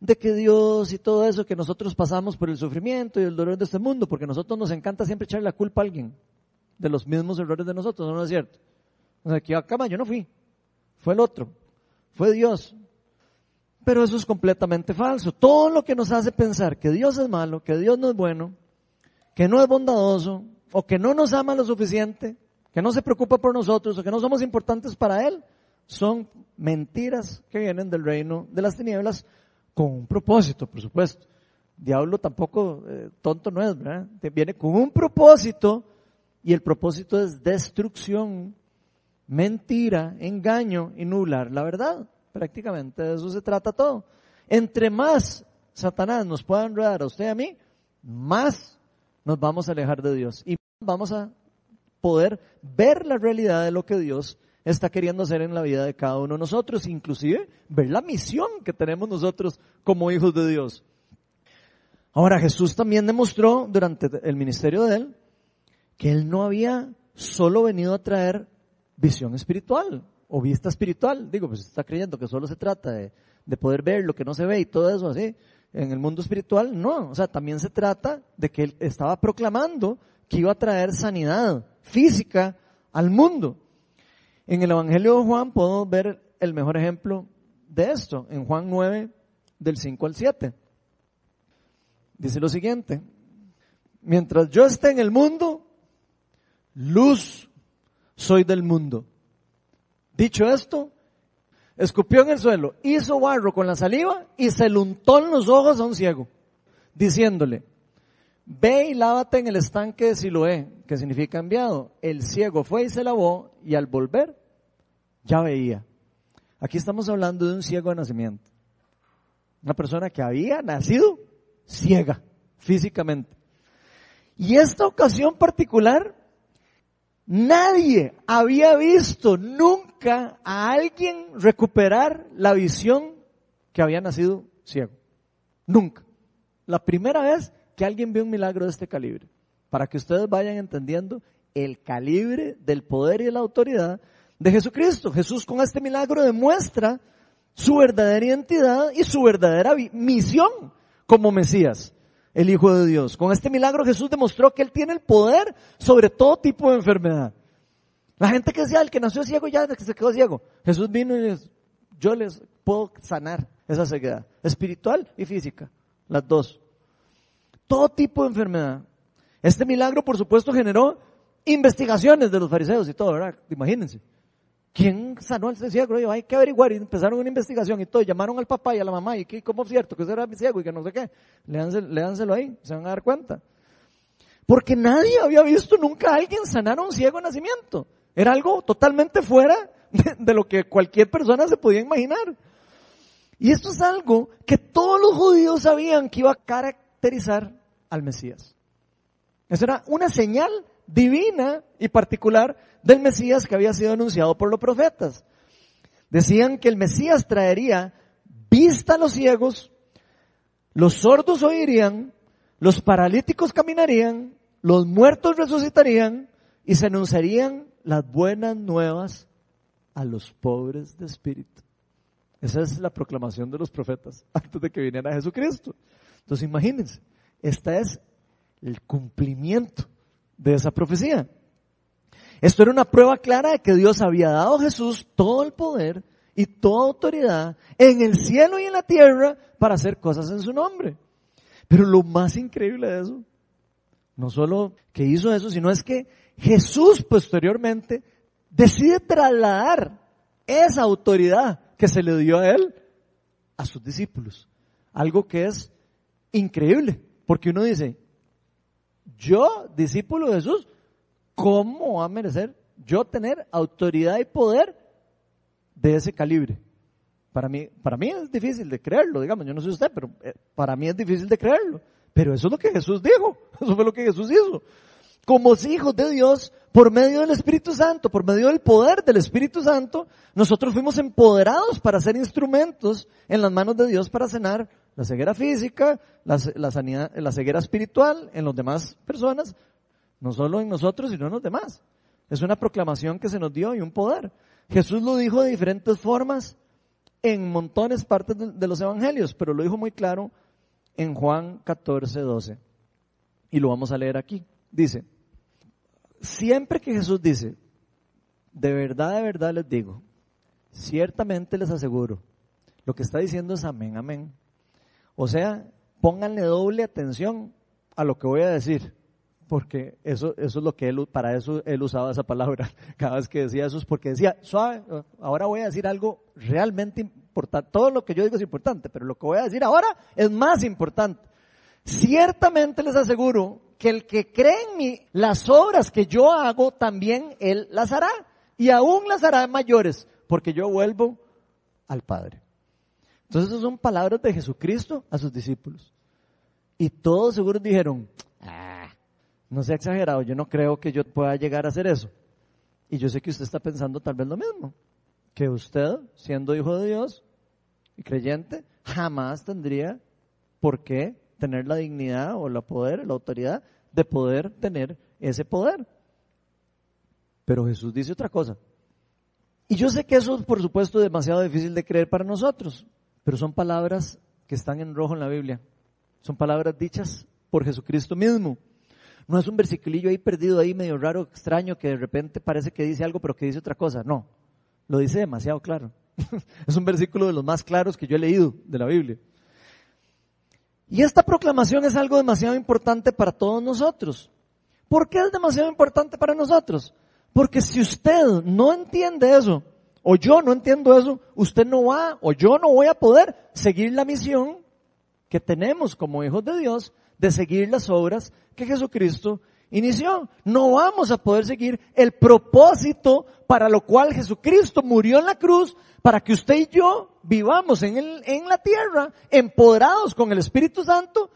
de que Dios y todo eso, que nosotros pasamos por el sufrimiento y el dolor de este mundo, porque a nosotros nos encanta siempre echarle la culpa a alguien de los mismos errores de nosotros, ¿no, es cierto? O sea, que acá yo no fui, fue el otro, fue Dios. Pero eso es completamente falso. Todo lo que nos hace pensar que Dios es malo, que Dios no es bueno, que no es bondadoso, o que no nos ama lo suficiente, que no se preocupa por nosotros, o que no somos importantes para Él, son mentiras que vienen del reino de las tinieblas con un propósito, por supuesto. Diablo tampoco eh, tonto no es, ¿verdad? Viene con un propósito y el propósito es destrucción, mentira, engaño y nublar la verdad. Prácticamente de eso se trata todo. Entre más Satanás nos pueda enredar a usted y a mí, más nos vamos a alejar de Dios y vamos a poder ver la realidad de lo que Dios está queriendo hacer en la vida de cada uno de nosotros, inclusive ver la misión que tenemos nosotros como hijos de Dios. Ahora Jesús también demostró durante el ministerio de él que él no había solo venido a traer visión espiritual o vista espiritual. Digo, pues está creyendo que solo se trata de, de poder ver lo que no se ve y todo eso así en el mundo espiritual. No, o sea, también se trata de que él estaba proclamando que iba a traer sanidad física al mundo. En el Evangelio de Juan podemos ver el mejor ejemplo de esto, en Juan 9, del 5 al 7. Dice lo siguiente, mientras yo esté en el mundo, luz soy del mundo. Dicho esto, escupió en el suelo, hizo barro con la saliva y se le untó en los ojos a un ciego, diciéndole, ve y lávate en el estanque de Siloé, que significa enviado. El ciego fue y se lavó y al volver ya veía. Aquí estamos hablando de un ciego de nacimiento. Una persona que había nacido ciega físicamente. Y esta ocasión particular, nadie había visto nunca a alguien recuperar la visión que había nacido ciego. Nunca. La primera vez que alguien vio un milagro de este calibre. Para que ustedes vayan entendiendo el calibre del poder y la autoridad de Jesucristo. Jesús con este milagro demuestra su verdadera identidad y su verdadera misión como Mesías, el Hijo de Dios. Con este milagro Jesús demostró que Él tiene el poder sobre todo tipo de enfermedad. La gente que decía, el que nació ciego ya que se quedó ciego. Jesús vino y yo les puedo sanar esa ceguedad, espiritual y física, las dos todo tipo de enfermedad. Este milagro, por supuesto, generó investigaciones de los fariseos y todo, ¿verdad? Imagínense. ¿Quién sanó al ciego? hay que averiguar y empezaron una investigación y todo. llamaron al papá y a la mamá y que, ¿cómo es cierto? Que usted era ciego y que no sé qué. Léanselo, ahí, se van a dar cuenta. Porque nadie había visto nunca a alguien sanar a un ciego de nacimiento. Era algo totalmente fuera de lo que cualquier persona se podía imaginar. Y esto es algo que todos los judíos sabían que iba a caracterizar al Mesías. Esa era una señal divina y particular del Mesías que había sido anunciado por los profetas. Decían que el Mesías traería vista a los ciegos, los sordos oirían, los paralíticos caminarían, los muertos resucitarían y se anunciarían las buenas nuevas a los pobres de espíritu. Esa es la proclamación de los profetas antes de que viniera Jesucristo. Entonces imagínense, este es el cumplimiento de esa profecía. Esto era una prueba clara de que Dios había dado a Jesús todo el poder y toda autoridad en el cielo y en la tierra para hacer cosas en su nombre. Pero lo más increíble de eso, no solo que hizo eso, sino es que Jesús posteriormente decide trasladar esa autoridad que se le dio a él a sus discípulos. Algo que es increíble, porque uno dice, yo, discípulo de Jesús, ¿cómo va a merecer yo tener autoridad y poder de ese calibre? Para mí, para mí es difícil de creerlo, digamos, yo no sé usted, pero eh, para mí es difícil de creerlo. Pero eso es lo que Jesús dijo, eso fue lo que Jesús hizo. Como hijos de Dios, por medio del Espíritu Santo, por medio del poder del Espíritu Santo, nosotros fuimos empoderados para ser instrumentos en las manos de Dios para sanar la ceguera física, la, sanidad, la ceguera espiritual en las demás personas, no solo en nosotros, sino en los demás. Es una proclamación que se nos dio y un poder. Jesús lo dijo de diferentes formas en montones partes de, los evangelios, pero lo dijo muy claro en Juan 14, 12. Y lo vamos a leer aquí. Dice, siempre que Jesús dice, de verdad, de verdad les digo, ciertamente les aseguro, lo que está diciendo es amén, amén. O sea, pónganle doble atención a lo que voy a decir, porque eso, eso es lo que él, para eso él usaba esa palabra. Cada vez que decía eso es porque decía, suave, ahora voy a decir algo realmente importante. Todo lo que yo digo es importante, pero lo que voy a decir ahora es más importante. Ciertamente les aseguro que el que cree en mí, las obras que yo hago, también él las hará. Y aún las hará mayores, porque yo vuelvo al Padre. Entonces, esas son palabras de Jesucristo a sus discípulos. Y todos seguros dijeron, ah, no sea exagerado, yo no creo que yo pueda llegar a hacer eso. Y yo sé que usted está pensando tal vez lo mismo, que usted, siendo hijo de Dios y creyente, jamás tendría por qué tener la dignidad o la poder, la autoridad de poder tener ese poder. Pero Jesús dice otra cosa. Y yo sé que eso es, por supuesto, demasiado difícil de creer para nosotros, pero son palabras que están en rojo en la Biblia. Son palabras dichas por Jesucristo mismo. No es un versiculillo ahí perdido, ahí medio raro, extraño, que de repente parece que dice algo, pero que dice otra cosa. No, lo dice demasiado claro. es un versículo de los más claros que yo he leído de la Biblia. Y esta proclamación es algo demasiado importante para todos nosotros. ¿Por qué es demasiado importante para nosotros? Porque si usted no entiende eso, o yo no entiendo eso, usted no va, o yo no voy a poder seguir la misión que tenemos como hijos de Dios de seguir las obras que Jesucristo inició. No vamos a poder seguir el propósito para lo cual Jesucristo murió en la cruz, para que usted y yo vivamos en, el, en la tierra, empoderados con el Espíritu Santo,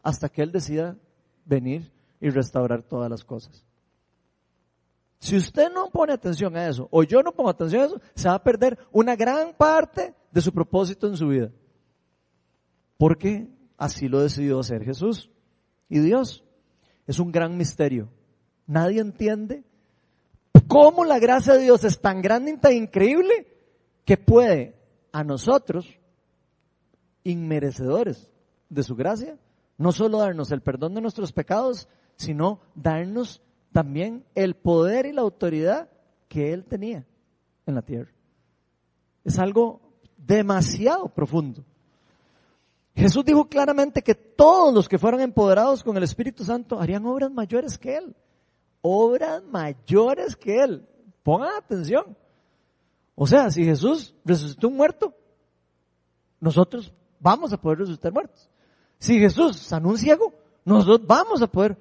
hasta que Él decida venir y restaurar todas las cosas. Si usted no pone atención a eso, o yo no pongo atención a eso, se va a perder una gran parte de su propósito en su vida. Porque así lo decidió hacer Jesús y Dios. Es un gran misterio. Nadie entiende cómo la gracia de Dios es tan grande y tan increíble que puede a nosotros, inmerecedores de su gracia, no solo darnos el perdón de nuestros pecados, sino darnos también el poder y la autoridad que Él tenía en la tierra. Es algo demasiado profundo. Jesús dijo claramente que todos los que fueron empoderados con el Espíritu Santo harían obras mayores que Él. Obras mayores que Él. Pongan atención. O sea, si Jesús resucitó un muerto, nosotros vamos a poder resucitar muertos. Si Jesús sanó un ciego, nosotros vamos a poder.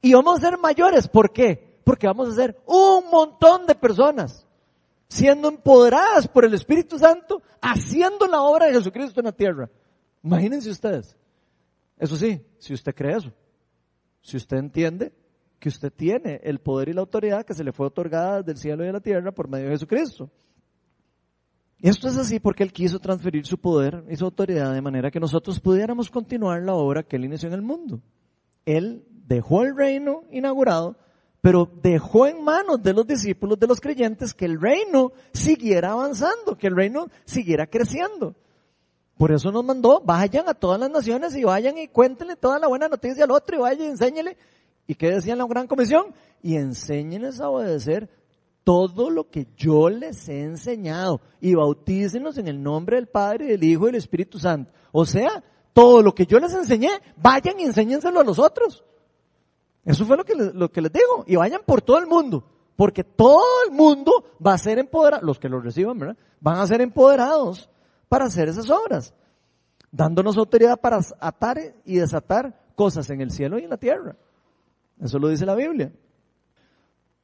Y vamos a ser mayores. ¿Por qué? Porque vamos a ser un montón de personas siendo empoderadas por el Espíritu Santo, haciendo la obra de Jesucristo en la tierra. Imagínense ustedes. Eso sí, si usted cree eso, si usted entiende que usted tiene el poder y la autoridad que se le fue otorgada del cielo y de la tierra por medio de Jesucristo. Esto es así porque Él quiso transferir su poder y su autoridad de manera que nosotros pudiéramos continuar la obra que Él inició en el mundo. Él dejó el reino inaugurado, pero dejó en manos de los discípulos, de los creyentes, que el reino siguiera avanzando, que el reino siguiera creciendo. Por eso nos mandó, vayan a todas las naciones y vayan y cuéntenle toda la buena noticia al otro y vayan y enséñenle. ¿Y qué decía la gran comisión? Y enséñenles a obedecer todo lo que yo les he enseñado y bautícenlos en el nombre del Padre, del Hijo y del Espíritu Santo. O sea, todo lo que yo les enseñé, vayan y enséñenselo a los otros. Eso fue lo que, les, lo que les digo. Y vayan por todo el mundo. Porque todo el mundo va a ser empoderado, los que lo reciban, ¿verdad? Van a ser empoderados para hacer esas obras, dándonos autoridad para atar y desatar cosas en el cielo y en la tierra. Eso lo dice la Biblia.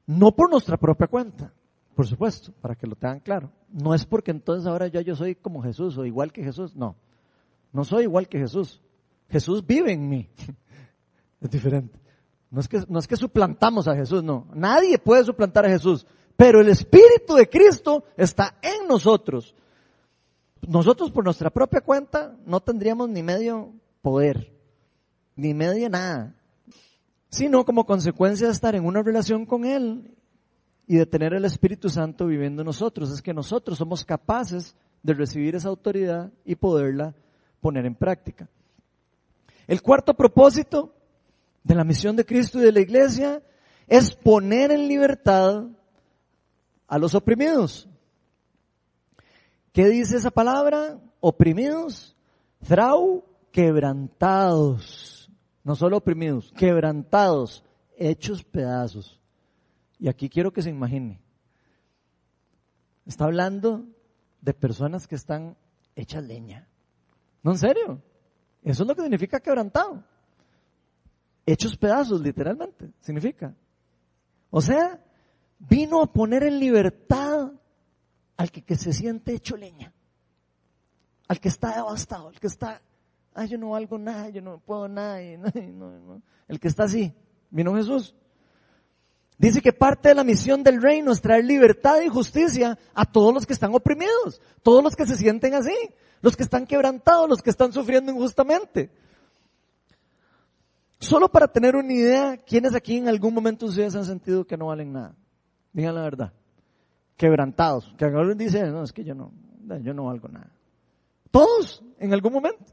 No por nuestra propia cuenta, por supuesto, para que lo tengan claro. No es porque entonces ahora ya yo soy como Jesús o igual que Jesús, no. No soy igual que Jesús. Jesús vive en mí. es diferente. No es, que, no es que suplantamos a Jesús, no. Nadie puede suplantar a Jesús. Pero el Espíritu de Cristo está en nosotros nosotros por nuestra propia cuenta no tendríamos ni medio poder, ni medio nada, sino como consecuencia de estar en una relación con Él y de tener el Espíritu Santo viviendo en nosotros. Es que nosotros somos capaces de recibir esa autoridad y poderla poner en práctica. El cuarto propósito de la misión de Cristo y de la iglesia es poner en libertad a los oprimidos. ¿Qué dice esa palabra? Oprimidos, frau, quebrantados. No solo oprimidos, quebrantados, hechos pedazos. Y aquí quiero que se imagine. Está hablando de personas que están hechas leña. No, en serio. Eso es lo que significa quebrantado. Hechos pedazos, literalmente, significa. O sea, vino a poner en libertad al que, se siente hecho leña, al que está devastado, al que está, ay, yo no valgo nada, yo no puedo nada, el que está así, vino Jesús. Dice que parte de la misión del reino es traer libertad y justicia a todos los que están oprimidos, todos los que se sienten así, los que están quebrantados, los que están sufriendo injustamente. Solo para tener una idea, ¿quiénes aquí en algún momento ustedes han sentido que no valen nada? Digan la verdad. Quebrantados. Que alguien dice, no, es que yo no, yo no valgo nada. Todos, en algún momento.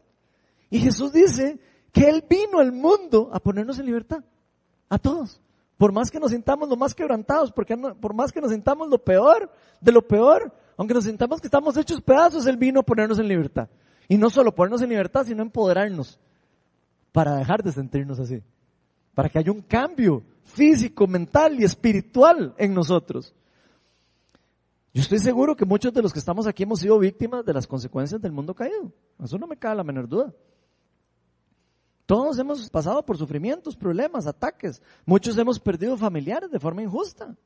Y Jesús dice que Él vino al mundo a ponernos en libertad. A todos. Por más que nos sintamos lo más quebrantados, porque por más que nos sintamos lo peor de lo peor, aunque nos sintamos que estamos hechos pedazos, Él vino a ponernos en libertad. Y no solo ponernos en libertad, sino empoderarnos para dejar de sentirnos así. Para que haya un cambio físico, mental y espiritual en nosotros. Yo estoy seguro que muchos de los que estamos aquí hemos sido víctimas de las consecuencias del mundo caído. Eso no me cabe la menor duda. Todos hemos pasado por sufrimientos, problemas, ataques. Muchos hemos perdido familiares de forma injusta.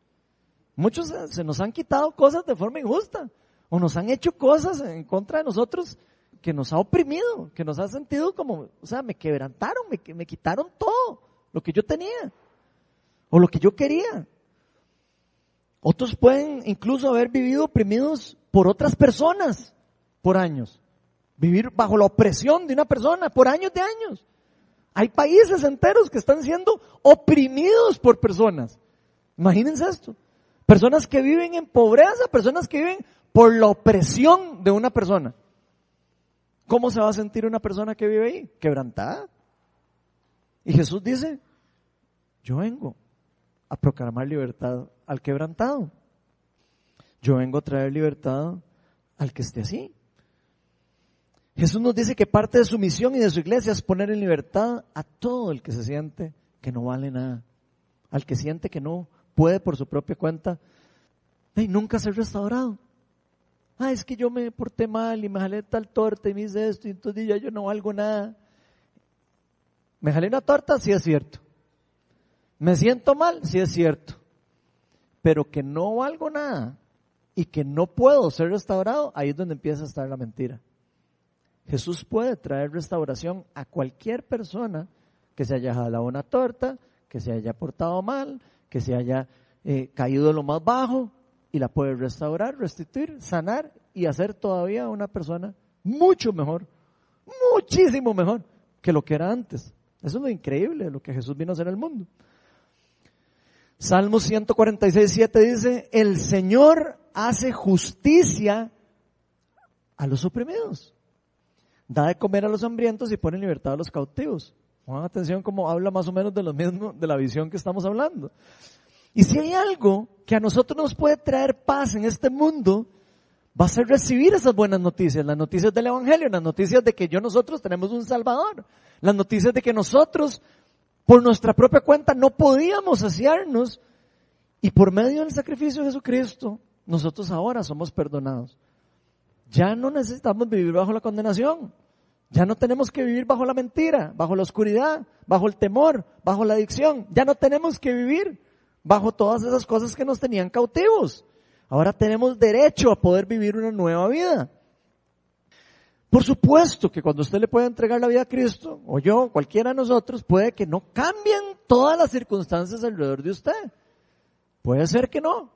Muchos se nos han quitado cosas de forma injusta. O nos han hecho cosas en contra de nosotros que nos ha oprimido, que nos ha sentido como, o sea, me quebrantaron, me, me quitaron todo lo que yo tenía o lo que yo quería. Otros pueden incluso haber vivido oprimidos por otras personas por años. Vivir bajo la opresión de una persona por años de años. Hay países enteros que están siendo oprimidos por personas. Imagínense esto. Personas que viven en pobreza, personas que viven por la opresión de una persona. ¿Cómo se va a sentir una persona que vive ahí? Quebrantada. Y Jesús dice, yo vengo a proclamar libertad al quebrantado. Yo vengo a traer libertad al que esté así. Jesús nos dice que parte de su misión y de su iglesia es poner en libertad a todo el que se siente que no vale nada, al que siente que no puede por su propia cuenta y nunca ser restaurado ah, es que yo me porté mal y me jalé tal torta y me hice esto y entonces ya yo no valgo nada. Me jalé una torta, sí es cierto. Me siento mal, sí es cierto. Pero que no valgo nada y que no puedo ser restaurado, ahí es donde empieza a estar la mentira. Jesús puede traer restauración a cualquier persona que se haya jalado una torta, que se haya portado mal, que se haya eh, caído de lo más bajo, y la puede restaurar, restituir, sanar y hacer todavía una persona mucho mejor, muchísimo mejor que lo que era antes. Eso es lo increíble, lo que Jesús vino a hacer en el mundo. Salmo 146, 7 dice, el Señor hace justicia a los oprimidos. Da de comer a los hambrientos y pone en libertad a los cautivos. Pongan atención como habla más o menos de lo mismo, de la visión que estamos hablando. Y si hay algo que a nosotros nos puede traer paz en este mundo, va a ser recibir esas buenas noticias, las noticias del Evangelio, las noticias de que yo nosotros tenemos un Salvador, las noticias de que nosotros por nuestra propia cuenta no podíamos saciarnos y por medio del sacrificio de Jesucristo nosotros ahora somos perdonados. Ya no necesitamos vivir bajo la condenación. Ya no tenemos que vivir bajo la mentira, bajo la oscuridad, bajo el temor, bajo la adicción. Ya no tenemos que vivir bajo todas esas cosas que nos tenían cautivos. Ahora tenemos derecho a poder vivir una nueva vida. Por supuesto que cuando usted le pueda entregar la vida a Cristo, o yo, cualquiera de nosotros, puede que no cambien todas las circunstancias alrededor de usted. Puede ser que no.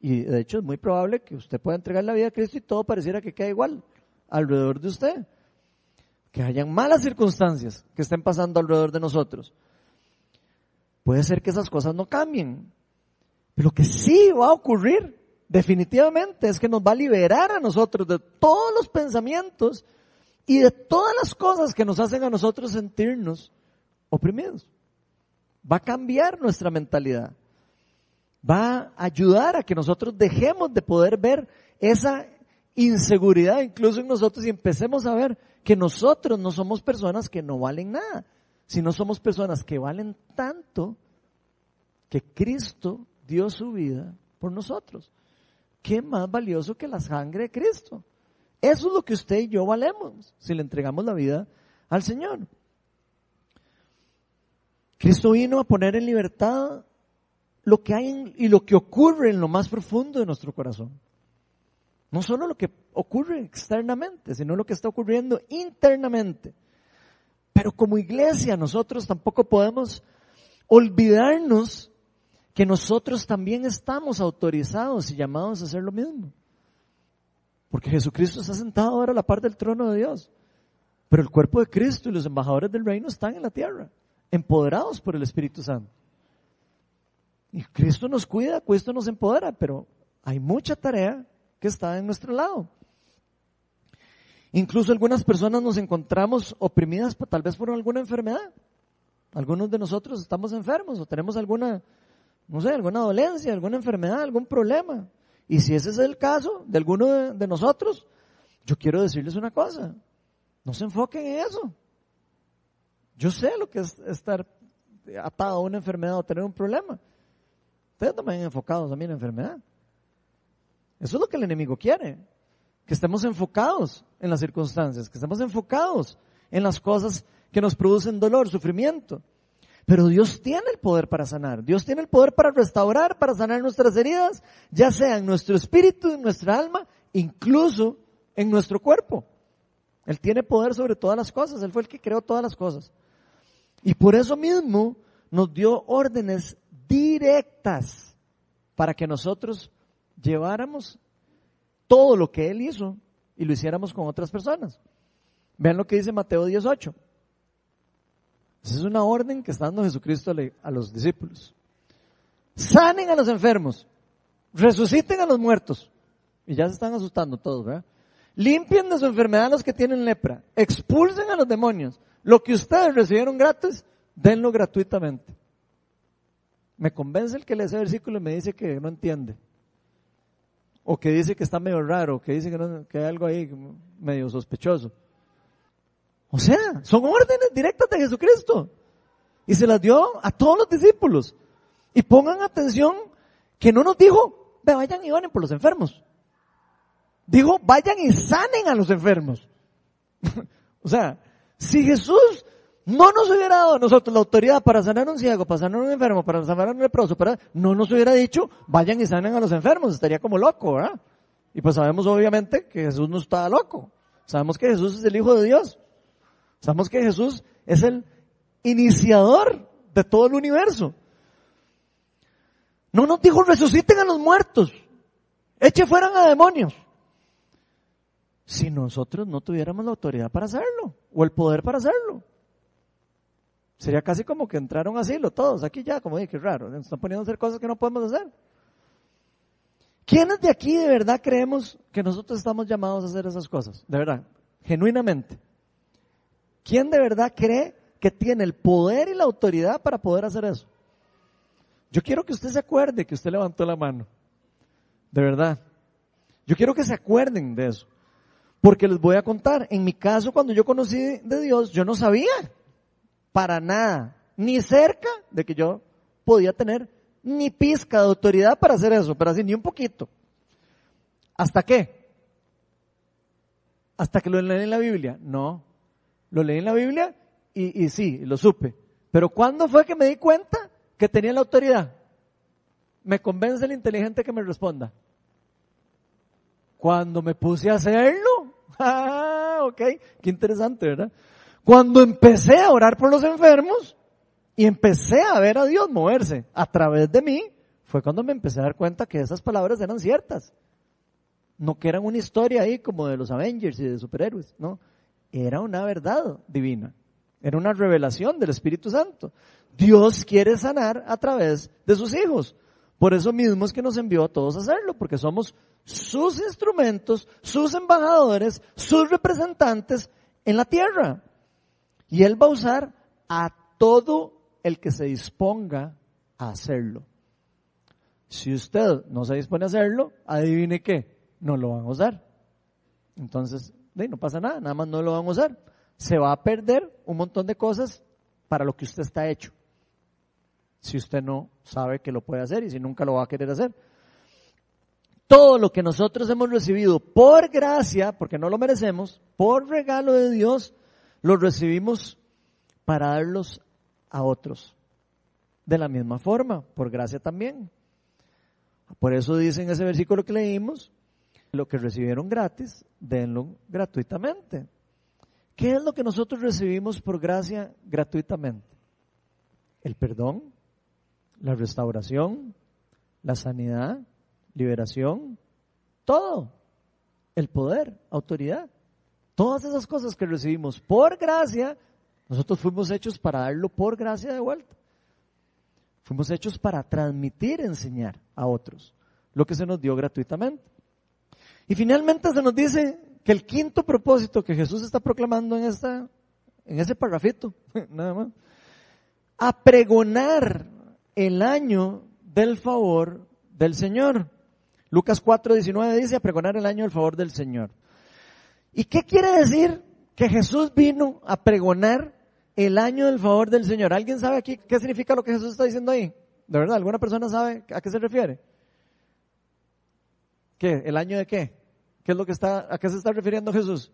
Y de hecho es muy probable que usted pueda entregar la vida a Cristo y todo pareciera que queda igual alrededor de usted. Que hayan malas circunstancias que estén pasando alrededor de nosotros. Puede ser que esas cosas no cambien. Pero lo que sí va a ocurrir definitivamente es que nos va a liberar a nosotros de todos los pensamientos y de todas las cosas que nos hacen a nosotros sentirnos oprimidos. Va a cambiar nuestra mentalidad. Va a ayudar a que nosotros dejemos de poder ver esa inseguridad incluso en nosotros y empecemos a ver que nosotros no somos personas que no valen nada, si no somos personas que valen tanto que Cristo dio su vida por nosotros. ¿Qué más valioso que la sangre de Cristo? Eso es lo que usted y yo valemos si le entregamos la vida al Señor. Cristo vino a poner en libertad lo que hay y lo que ocurre en lo más profundo de nuestro corazón. No solo lo que ocurre externamente, sino lo que está ocurriendo internamente. Pero como iglesia nosotros tampoco podemos olvidarnos que nosotros también estamos autorizados y llamados a hacer lo mismo. Porque Jesucristo está sentado ahora a la par del trono de Dios. Pero el cuerpo de Cristo y los embajadores del reino están en la tierra, empoderados por el Espíritu Santo. Y Cristo nos cuida, Cristo nos empodera, pero hay mucha tarea que está en nuestro lado. Incluso algunas personas nos encontramos oprimidas tal vez por alguna enfermedad. Algunos de nosotros estamos enfermos o tenemos alguna, no sé, alguna dolencia, alguna enfermedad, algún problema. Y si ese es el caso de alguno de, nosotros, yo quiero decirles una cosa, no se enfoquen en eso. Yo sé lo que es estar atado a una enfermedad o tener un problema. Ustedes no me han enfocados a en la enfermedad. Eso es lo que el enemigo quiere. Que estemos enfocados en las circunstancias, que estemos enfocados en las cosas que nos producen dolor, sufrimiento. Pero Dios tiene el poder para sanar. Dios tiene el poder para restaurar, para sanar nuestras heridas, ya sea en nuestro espíritu, en nuestra alma, incluso en nuestro cuerpo. Él tiene poder sobre todas las cosas. Él fue el que creó todas las cosas. Y por eso mismo nos dio órdenes directas para que nosotros lleváramos todo lo que Él hizo y lo hiciéramos con otras personas. Vean lo que dice Mateo 18. Esa es una orden que está dando Jesucristo a los discípulos. Sanen a los enfermos, resuciten a los muertos. Y ya se están asustando todos, ¿verdad? Limpien de su enfermedad a los que tienen lepra. Expulsen a los demonios. Lo que ustedes recibieron gratis, denlo gratuitamente. Me convence el que lee ese versículo y me dice que no entiende. O que dice que está medio raro, que dice que, hay algo ahí medio sospechoso. O sea, son órdenes directas de Jesucristo. Y se las dio a todos los discípulos. Y pongan atención que no nos dijo, vayan y oren por los enfermos. Dijo, vayan y sanen a los enfermos. o sea, si Jesús no nos hubiera dado a nosotros la autoridad para sanar a un ciego, para sanar a un enfermo, para sanar a un leproso, para, no nos hubiera dicho, vayan y sanen a los enfermos, estaría como loco, ¿verdad? Y pues sabemos obviamente que Jesús no estaba loco. Sabemos que Jesús es el Hijo de Dios. Sabemos que Jesús es el iniciador de todo el universo. No nos dijo resuciten a los muertos, eche fueran a demonios. Si nosotros no tuviéramos la autoridad para hacerlo, o el poder para hacerlo. Sería casi como que entraron asilo todos, aquí ya, como dije, qué raro, nos están poniendo a hacer cosas que no podemos hacer. ¿Quiénes de aquí de verdad creemos que nosotros estamos llamados a hacer esas cosas? De verdad, genuinamente. ¿Quién de verdad cree que tiene el poder y la autoridad para poder hacer eso? Yo quiero que usted se acuerde que usted levantó la mano. De verdad. Yo quiero que se acuerden de eso. Porque les voy a contar, en mi caso cuando yo conocí de Dios, yo no sabía para nada, ni cerca de que yo podía tener ni pizca de autoridad para hacer eso, pero así ni un poquito. ¿Hasta qué? ¿Hasta que lo leí en la Biblia? No. Lo leí en la Biblia y, sí, lo supe. Pero ¿cuándo fue que me di cuenta que tenía la autoridad? Me convence el inteligente que me responda. Cuando me puse a hacerlo. Ah, ok. Qué interesante, ¿verdad? Cuando empecé a orar por los enfermos y empecé a ver a Dios moverse a través de mí, fue cuando me empecé a dar cuenta que esas palabras eran ciertas. No que eran una historia ahí como de los Avengers y de superhéroes, no. Era una verdad divina. Era una revelación del Espíritu Santo. Dios quiere sanar a través de sus hijos. Por eso mismo es que nos envió a todos a hacerlo, porque somos sus instrumentos, sus embajadores, sus representantes en la tierra. Y Él va a usar a todo el que se disponga a hacerlo. Si usted no se dispone a hacerlo, adivine qué, no lo van a usar. Entonces, no pasa nada, nada más no lo van a usar. Se va a perder un montón de cosas para lo que usted está hecho. Si usted no sabe que lo puede hacer y si nunca lo va a querer hacer. Todo lo que nosotros hemos recibido por gracia, porque no lo merecemos, por regalo de Dios, los recibimos para darlos a otros. De la misma forma, por gracia también. Por eso dice en ese versículo que leímos, lo que recibieron gratis, denlo gratuitamente. ¿Qué es lo que nosotros recibimos por gracia gratuitamente? El perdón, la restauración, la sanidad, liberación, todo. El poder, autoridad. Todas esas cosas que recibimos por gracia, nosotros fuimos hechos para darlo por gracia de vuelta. Fuimos hechos para transmitir, enseñar a otros lo que se nos dio gratuitamente. Y finalmente se nos dice que el quinto propósito que Jesús está proclamando en esta, en ese parrafito, nada más, a pregonar el año del favor del Señor. Lucas 4:19 dice a pregonar el año del favor del Señor. ¿Y qué quiere decir que Jesús vino a pregonar el año del favor del Señor? ¿Alguien sabe aquí qué significa lo que Jesús está diciendo ahí? ¿De verdad? ¿Alguna persona sabe a qué se refiere? ¿Qué? ¿El año de qué? ¿Qué es lo que está, a qué se está refiriendo Jesús?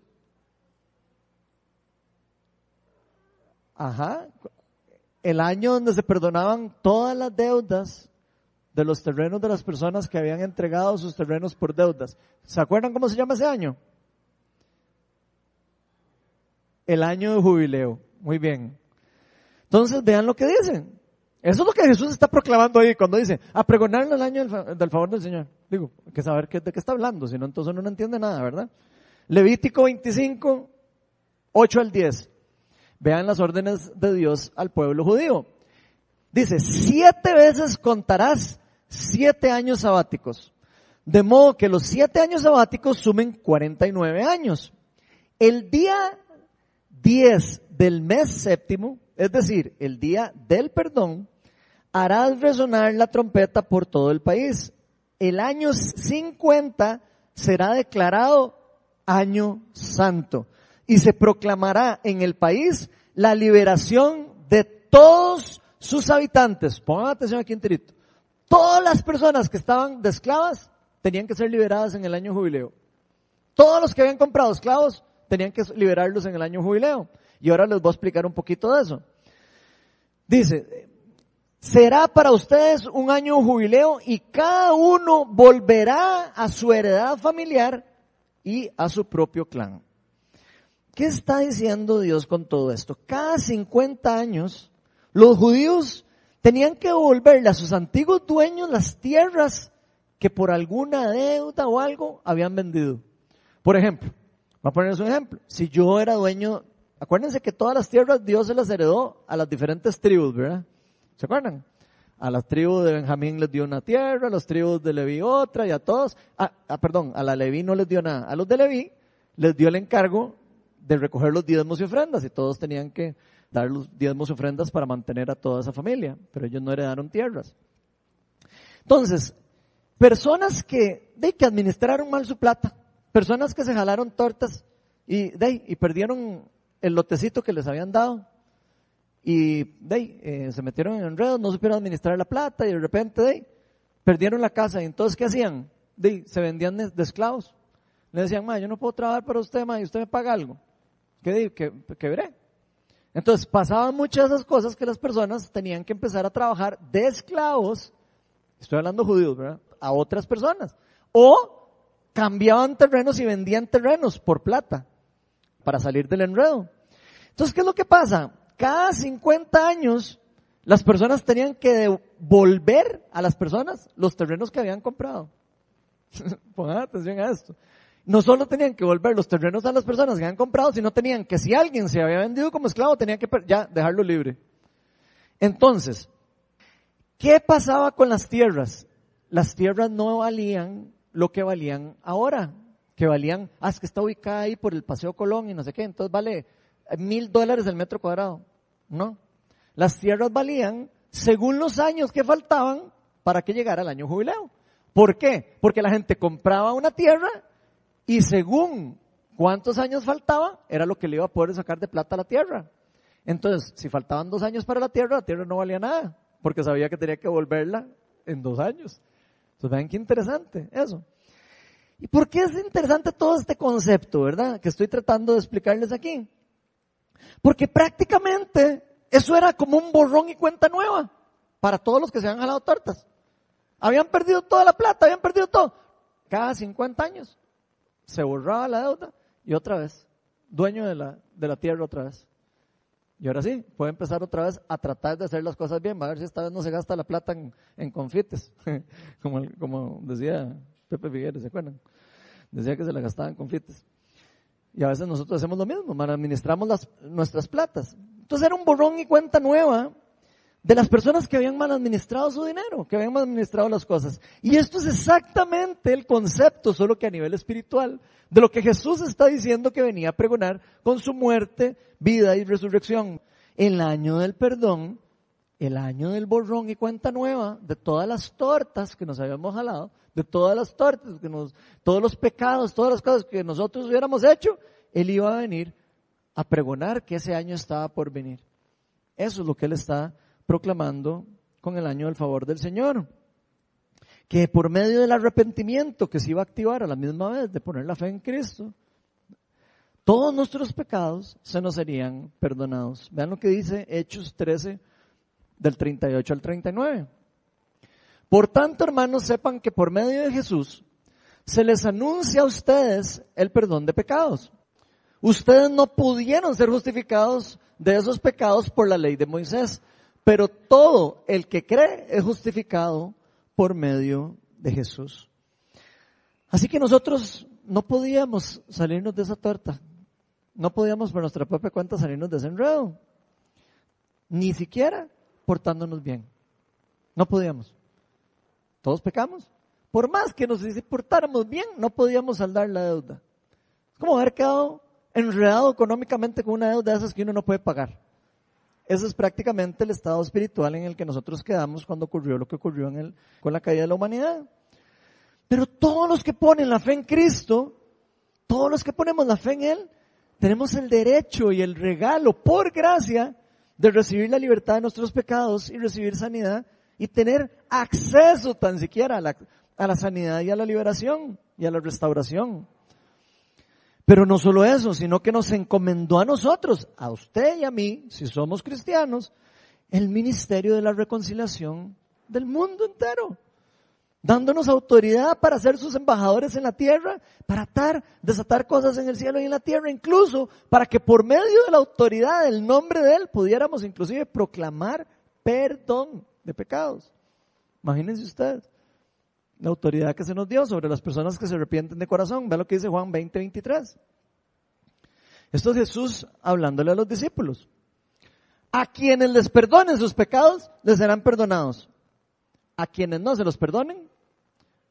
Ajá. El año donde se perdonaban todas las deudas de los terrenos de las personas que habían entregado sus terrenos por deudas. ¿Se acuerdan cómo se llama ese año? El año de jubileo. Muy bien. Entonces vean lo que dicen. Eso es lo que Jesús está proclamando ahí cuando dice, a pregonar el año del, favor del Señor. Digo, hay que saber de qué está hablando, si no entonces uno no entiende nada, ¿verdad? Levítico 25, 8 al 10. Vean las órdenes de Dios al pueblo judío. Dice, siete veces contarás siete años sabáticos. De modo que los siete años sabáticos sumen 49 años. El día 10 del mes séptimo, es decir, el día del perdón, harás resonar la trompeta por todo el país. El año 50 será declarado año santo y se proclamará en el país la liberación de todos sus habitantes. Pongan atención aquí enterito. Todas las personas que estaban de esclavas tenían que ser liberadas en el año jubileo. Todos los que habían comprado esclavos tenían que liberarlos en el año jubileo. Y ahora les voy a explicar un poquito de eso. Dice, será para ustedes un año jubileo y cada uno volverá a su heredad familiar y a su propio clan. ¿Qué está diciendo Dios con todo esto? Cada 50 años, los judíos tenían que devolverle a sus antiguos dueños las tierras que por alguna deuda o algo habían vendido. Por ejemplo, voy a ponerles un ejemplo. Si yo era dueño, acuérdense que todas las tierras Dios se las heredó a las diferentes tribus, ¿verdad? ¿Se acuerdan? A las tribus de Benjamín les dio una tierra, a las tribus de Leví otra, y a todos, ah, ah, perdón, a la Leví no les dio nada. A los de Leví les dio el encargo de recoger los diezmos y ofrendas, y todos tenían que dar los diezmos y ofrendas para mantener a toda esa familia, pero ellos no heredaron tierras. Entonces, personas que, de que administraron mal su plata, personas que se jalaron tortas y, de, y perdieron el lotecito que les habían dado y de, eh, se metieron en enredos, no supieron administrar la plata y de repente de, perdieron la casa y entonces ¿qué hacían? De, se vendían de, esclavos. Le decían, ma, yo no puedo trabajar para usted, ma, y usted me paga algo. ¿Qué, qué, qué veré? Entonces pasaban muchas de esas cosas que las personas tenían que empezar a trabajar de esclavos, estoy hablando judíos, ¿verdad? A otras personas. O cambiaban terrenos y vendían terrenos por plata para salir del enredo. Entonces, ¿qué es lo que pasa? Cada 50 años las personas tenían que devolver a las personas los terrenos que habían comprado. Pongan atención a esto no solo tenían que volver los terrenos a las personas que habían comprado, sino tenían que si alguien se había vendido como esclavo, tenían que ya dejarlo libre. Entonces, ¿qué pasaba con las tierras? Las tierras no valían lo que valían ahora, que valían, ah, es que está ubicada ahí por el Paseo Colón y no sé qué, entonces vale mil dólares el metro cuadrado. No. Las tierras valían según los años que faltaban para que llegara el año jubileo. ¿Por qué? Porque la gente compraba una tierra y según cuántos años faltaba, era lo que le iba a poder sacar de plata a la tierra. Entonces, si faltaban dos años para la tierra, la tierra no valía nada, porque sabía que tenía que volverla en dos años. Entonces, vean qué interesante eso. ¿Y por qué es interesante todo este concepto, verdad? Que estoy tratando de explicarles aquí. Porque prácticamente eso era como un borrón y cuenta nueva para todos los que se habían jalado tortas. Habían perdido toda la plata, habían perdido todo. Cada 50 años se borraba la deuda y otra vez, dueño de la, de la tierra otra vez. Y ahora sí, puede empezar otra vez a tratar de hacer las cosas bien, va a ver si esta vez no se gasta la plata en, confites, como, como decía Pepe Figueres, ¿se acuerdan? Decía que se la gastaba en confites. Y a veces nosotros hacemos lo mismo, administramos nuestras platas. Entonces era un borrón y cuenta nueva de las personas que habían mal administrado su dinero, que habían mal administrado las cosas. Y esto es exactamente el concepto, solo que a nivel espiritual, de lo que Jesús está diciendo que venía a pregonar con su muerte, vida y resurrección. El año del perdón, el año del borrón y cuenta nueva, de todas las tortas que nos habíamos jalado, de todas las tortas, que nos, todos los pecados, todas las cosas que nosotros hubiéramos hecho, Él iba a venir a pregonar que ese año estaba por venir. Eso es lo que Él está proclamando con el año del favor del Señor. Que por medio del arrepentimiento que se iba a activar a la misma vez de poner la fe en Cristo, todos nuestros pecados se nos serían perdonados. Vean lo que dice Hechos 13 del 38 al 39. Por tanto, hermanos, sepan que por medio de Jesús se les anuncia a ustedes el perdón de pecados. Ustedes no pudieron ser justificados de esos pecados por la ley de Moisés, pero todo el que cree es justificado por medio de Jesús. Así que nosotros no podíamos salirnos de esa torta. No podíamos por nuestra propia cuenta salirnos de ese enredo. Ni siquiera portándonos bien. No podíamos. Todos pecamos. Por más que nos portáramos bien, no podíamos saldar la deuda. Es como haber quedado enredado económicamente con una deuda de esas que uno no puede pagar. Ese es prácticamente el estado espiritual en el que nosotros quedamos cuando ocurrió lo que ocurrió en el, con la caída de la humanidad. Pero todos los que ponen la fe en Cristo, todos los que ponemos la fe en Él, tenemos el derecho y el regalo por gracia de recibir la libertad de nuestros pecados y recibir sanidad y tener acceso tan siquiera a la, a la sanidad y a la liberación y a la restauración. Pero no solo eso, sino que nos encomendó a nosotros, a usted y a mí, si somos cristianos, el ministerio de la reconciliación del mundo entero, dándonos autoridad para ser sus embajadores en la tierra, para atar, desatar cosas en el cielo y en la tierra, incluso para que por medio de la autoridad del nombre de Él pudiéramos inclusive proclamar perdón de pecados. Imagínense ustedes la autoridad que se nos dio sobre las personas que se arrepienten de corazón. Ve lo que dice Juan 20, 23. Esto es Jesús hablándole a los discípulos. A quienes les perdonen sus pecados, les serán perdonados. A quienes no se los perdonen,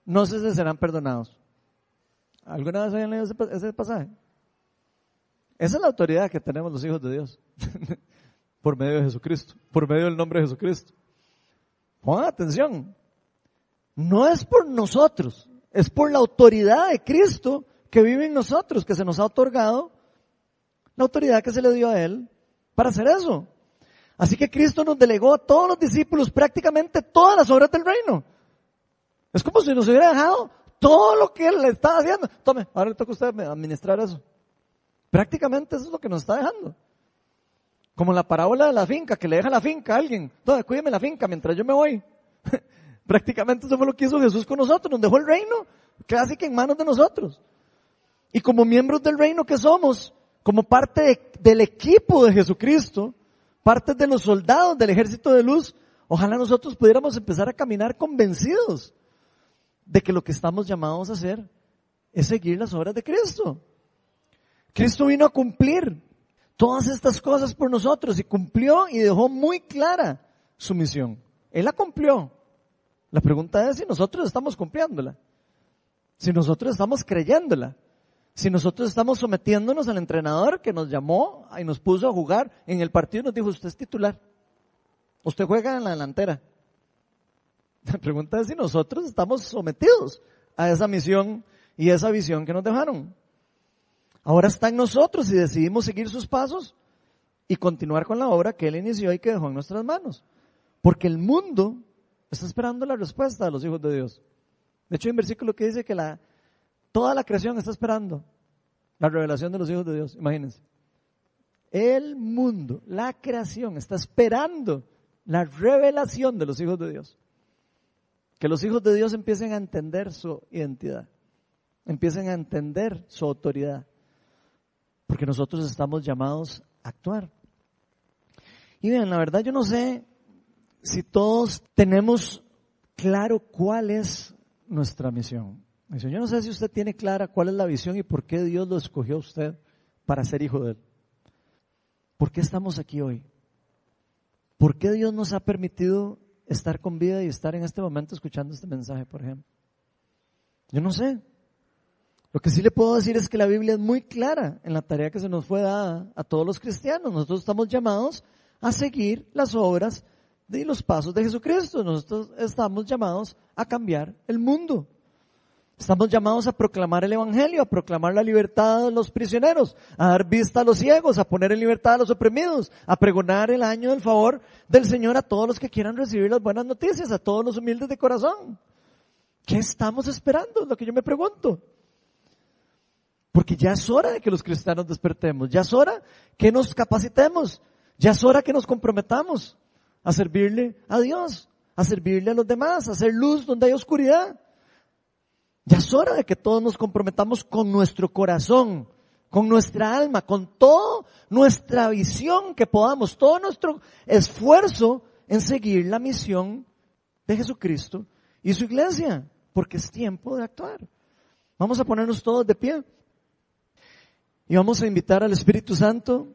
no se les serán perdonados. ¿Alguna vez hayan leído ese pasaje? Esa es la autoridad que tenemos los hijos de Dios. por medio de Jesucristo. Por medio del nombre de Jesucristo. Pongan atención no es por nosotros, es por la autoridad de Cristo que vive en nosotros, que se nos ha otorgado la autoridad que se le dio a Él para hacer eso. Así que Cristo nos delegó a todos los discípulos prácticamente todas las obras del reino. Es como si nos hubiera dejado todo lo que Él le estaba haciendo. Tome, ahora le toca a usted administrar eso. Prácticamente eso es lo que nos está dejando. Como la parábola de la finca, que le deja la finca a alguien. Tome, cuídeme la finca mientras yo me voy. Prácticamente eso fue lo que hizo Jesús con nosotros, nos dejó el reino que en manos de nosotros. Y como miembros del reino que somos, como parte del equipo de Jesucristo, parte de los soldados del ejército de luz, ojalá nosotros pudiéramos empezar a caminar convencidos de que lo que estamos llamados a hacer es seguir las obras de Cristo. Cristo vino a cumplir todas estas cosas por nosotros y cumplió y dejó muy clara su misión. Él la cumplió. La pregunta es si nosotros estamos cumpliéndola, si nosotros estamos creyéndola, si nosotros estamos sometiéndonos al entrenador que nos llamó y nos puso a jugar en el partido y nos dijo, usted es titular, usted juega en la delantera. La pregunta es si nosotros estamos sometidos a esa misión y esa visión que nos dejaron. Ahora está en nosotros si decidimos seguir sus pasos y continuar con la obra que Él inició y que dejó en nuestras manos. Porque el mundo Está esperando la respuesta de los hijos de Dios. De hecho, hay un versículo que dice que la, toda la creación está esperando la revelación de los hijos de Dios. Imagínense. El mundo, la creación, está esperando la revelación de los hijos de Dios. Que los hijos de Dios empiecen a entender su identidad. Empiecen a entender su autoridad. Porque nosotros estamos llamados a actuar. Y vean, la verdad yo no sé si todos tenemos claro cuál es nuestra misión. Yo no sé si usted tiene clara cuál es la visión y por qué Dios lo escogió a usted para ser hijo de Él. ¿Por qué estamos aquí hoy? ¿Por qué Dios nos ha permitido estar con vida y estar en este momento escuchando este mensaje, por ejemplo? Yo no sé. Lo que sí le puedo decir es que la Biblia es muy clara en la tarea que se nos fue dada a todos los cristianos. Nosotros estamos llamados a seguir las obras de los pasos de Jesucristo. Nosotros estamos llamados a cambiar el mundo. Estamos llamados a proclamar el Evangelio, a proclamar la libertad de los prisioneros, a dar vista a los ciegos, a poner en libertad a los oprimidos, a pregonar el año del favor del Señor a todos los que quieran recibir las buenas noticias, a todos los humildes de corazón. ¿Qué estamos esperando? Es lo que yo me pregunto. Porque ya es hora de que los cristianos despertemos, ya es hora que nos capacitemos, ya es hora que nos comprometamos a servirle a Dios, a servirle a los demás, a hacer luz donde hay oscuridad. Ya es hora de que todos nos comprometamos con nuestro corazón, con nuestra alma, con toda nuestra visión que podamos, todo nuestro esfuerzo en seguir la misión de Jesucristo y su iglesia, porque es tiempo de actuar. Vamos a ponernos todos de pie y vamos a invitar al Espíritu Santo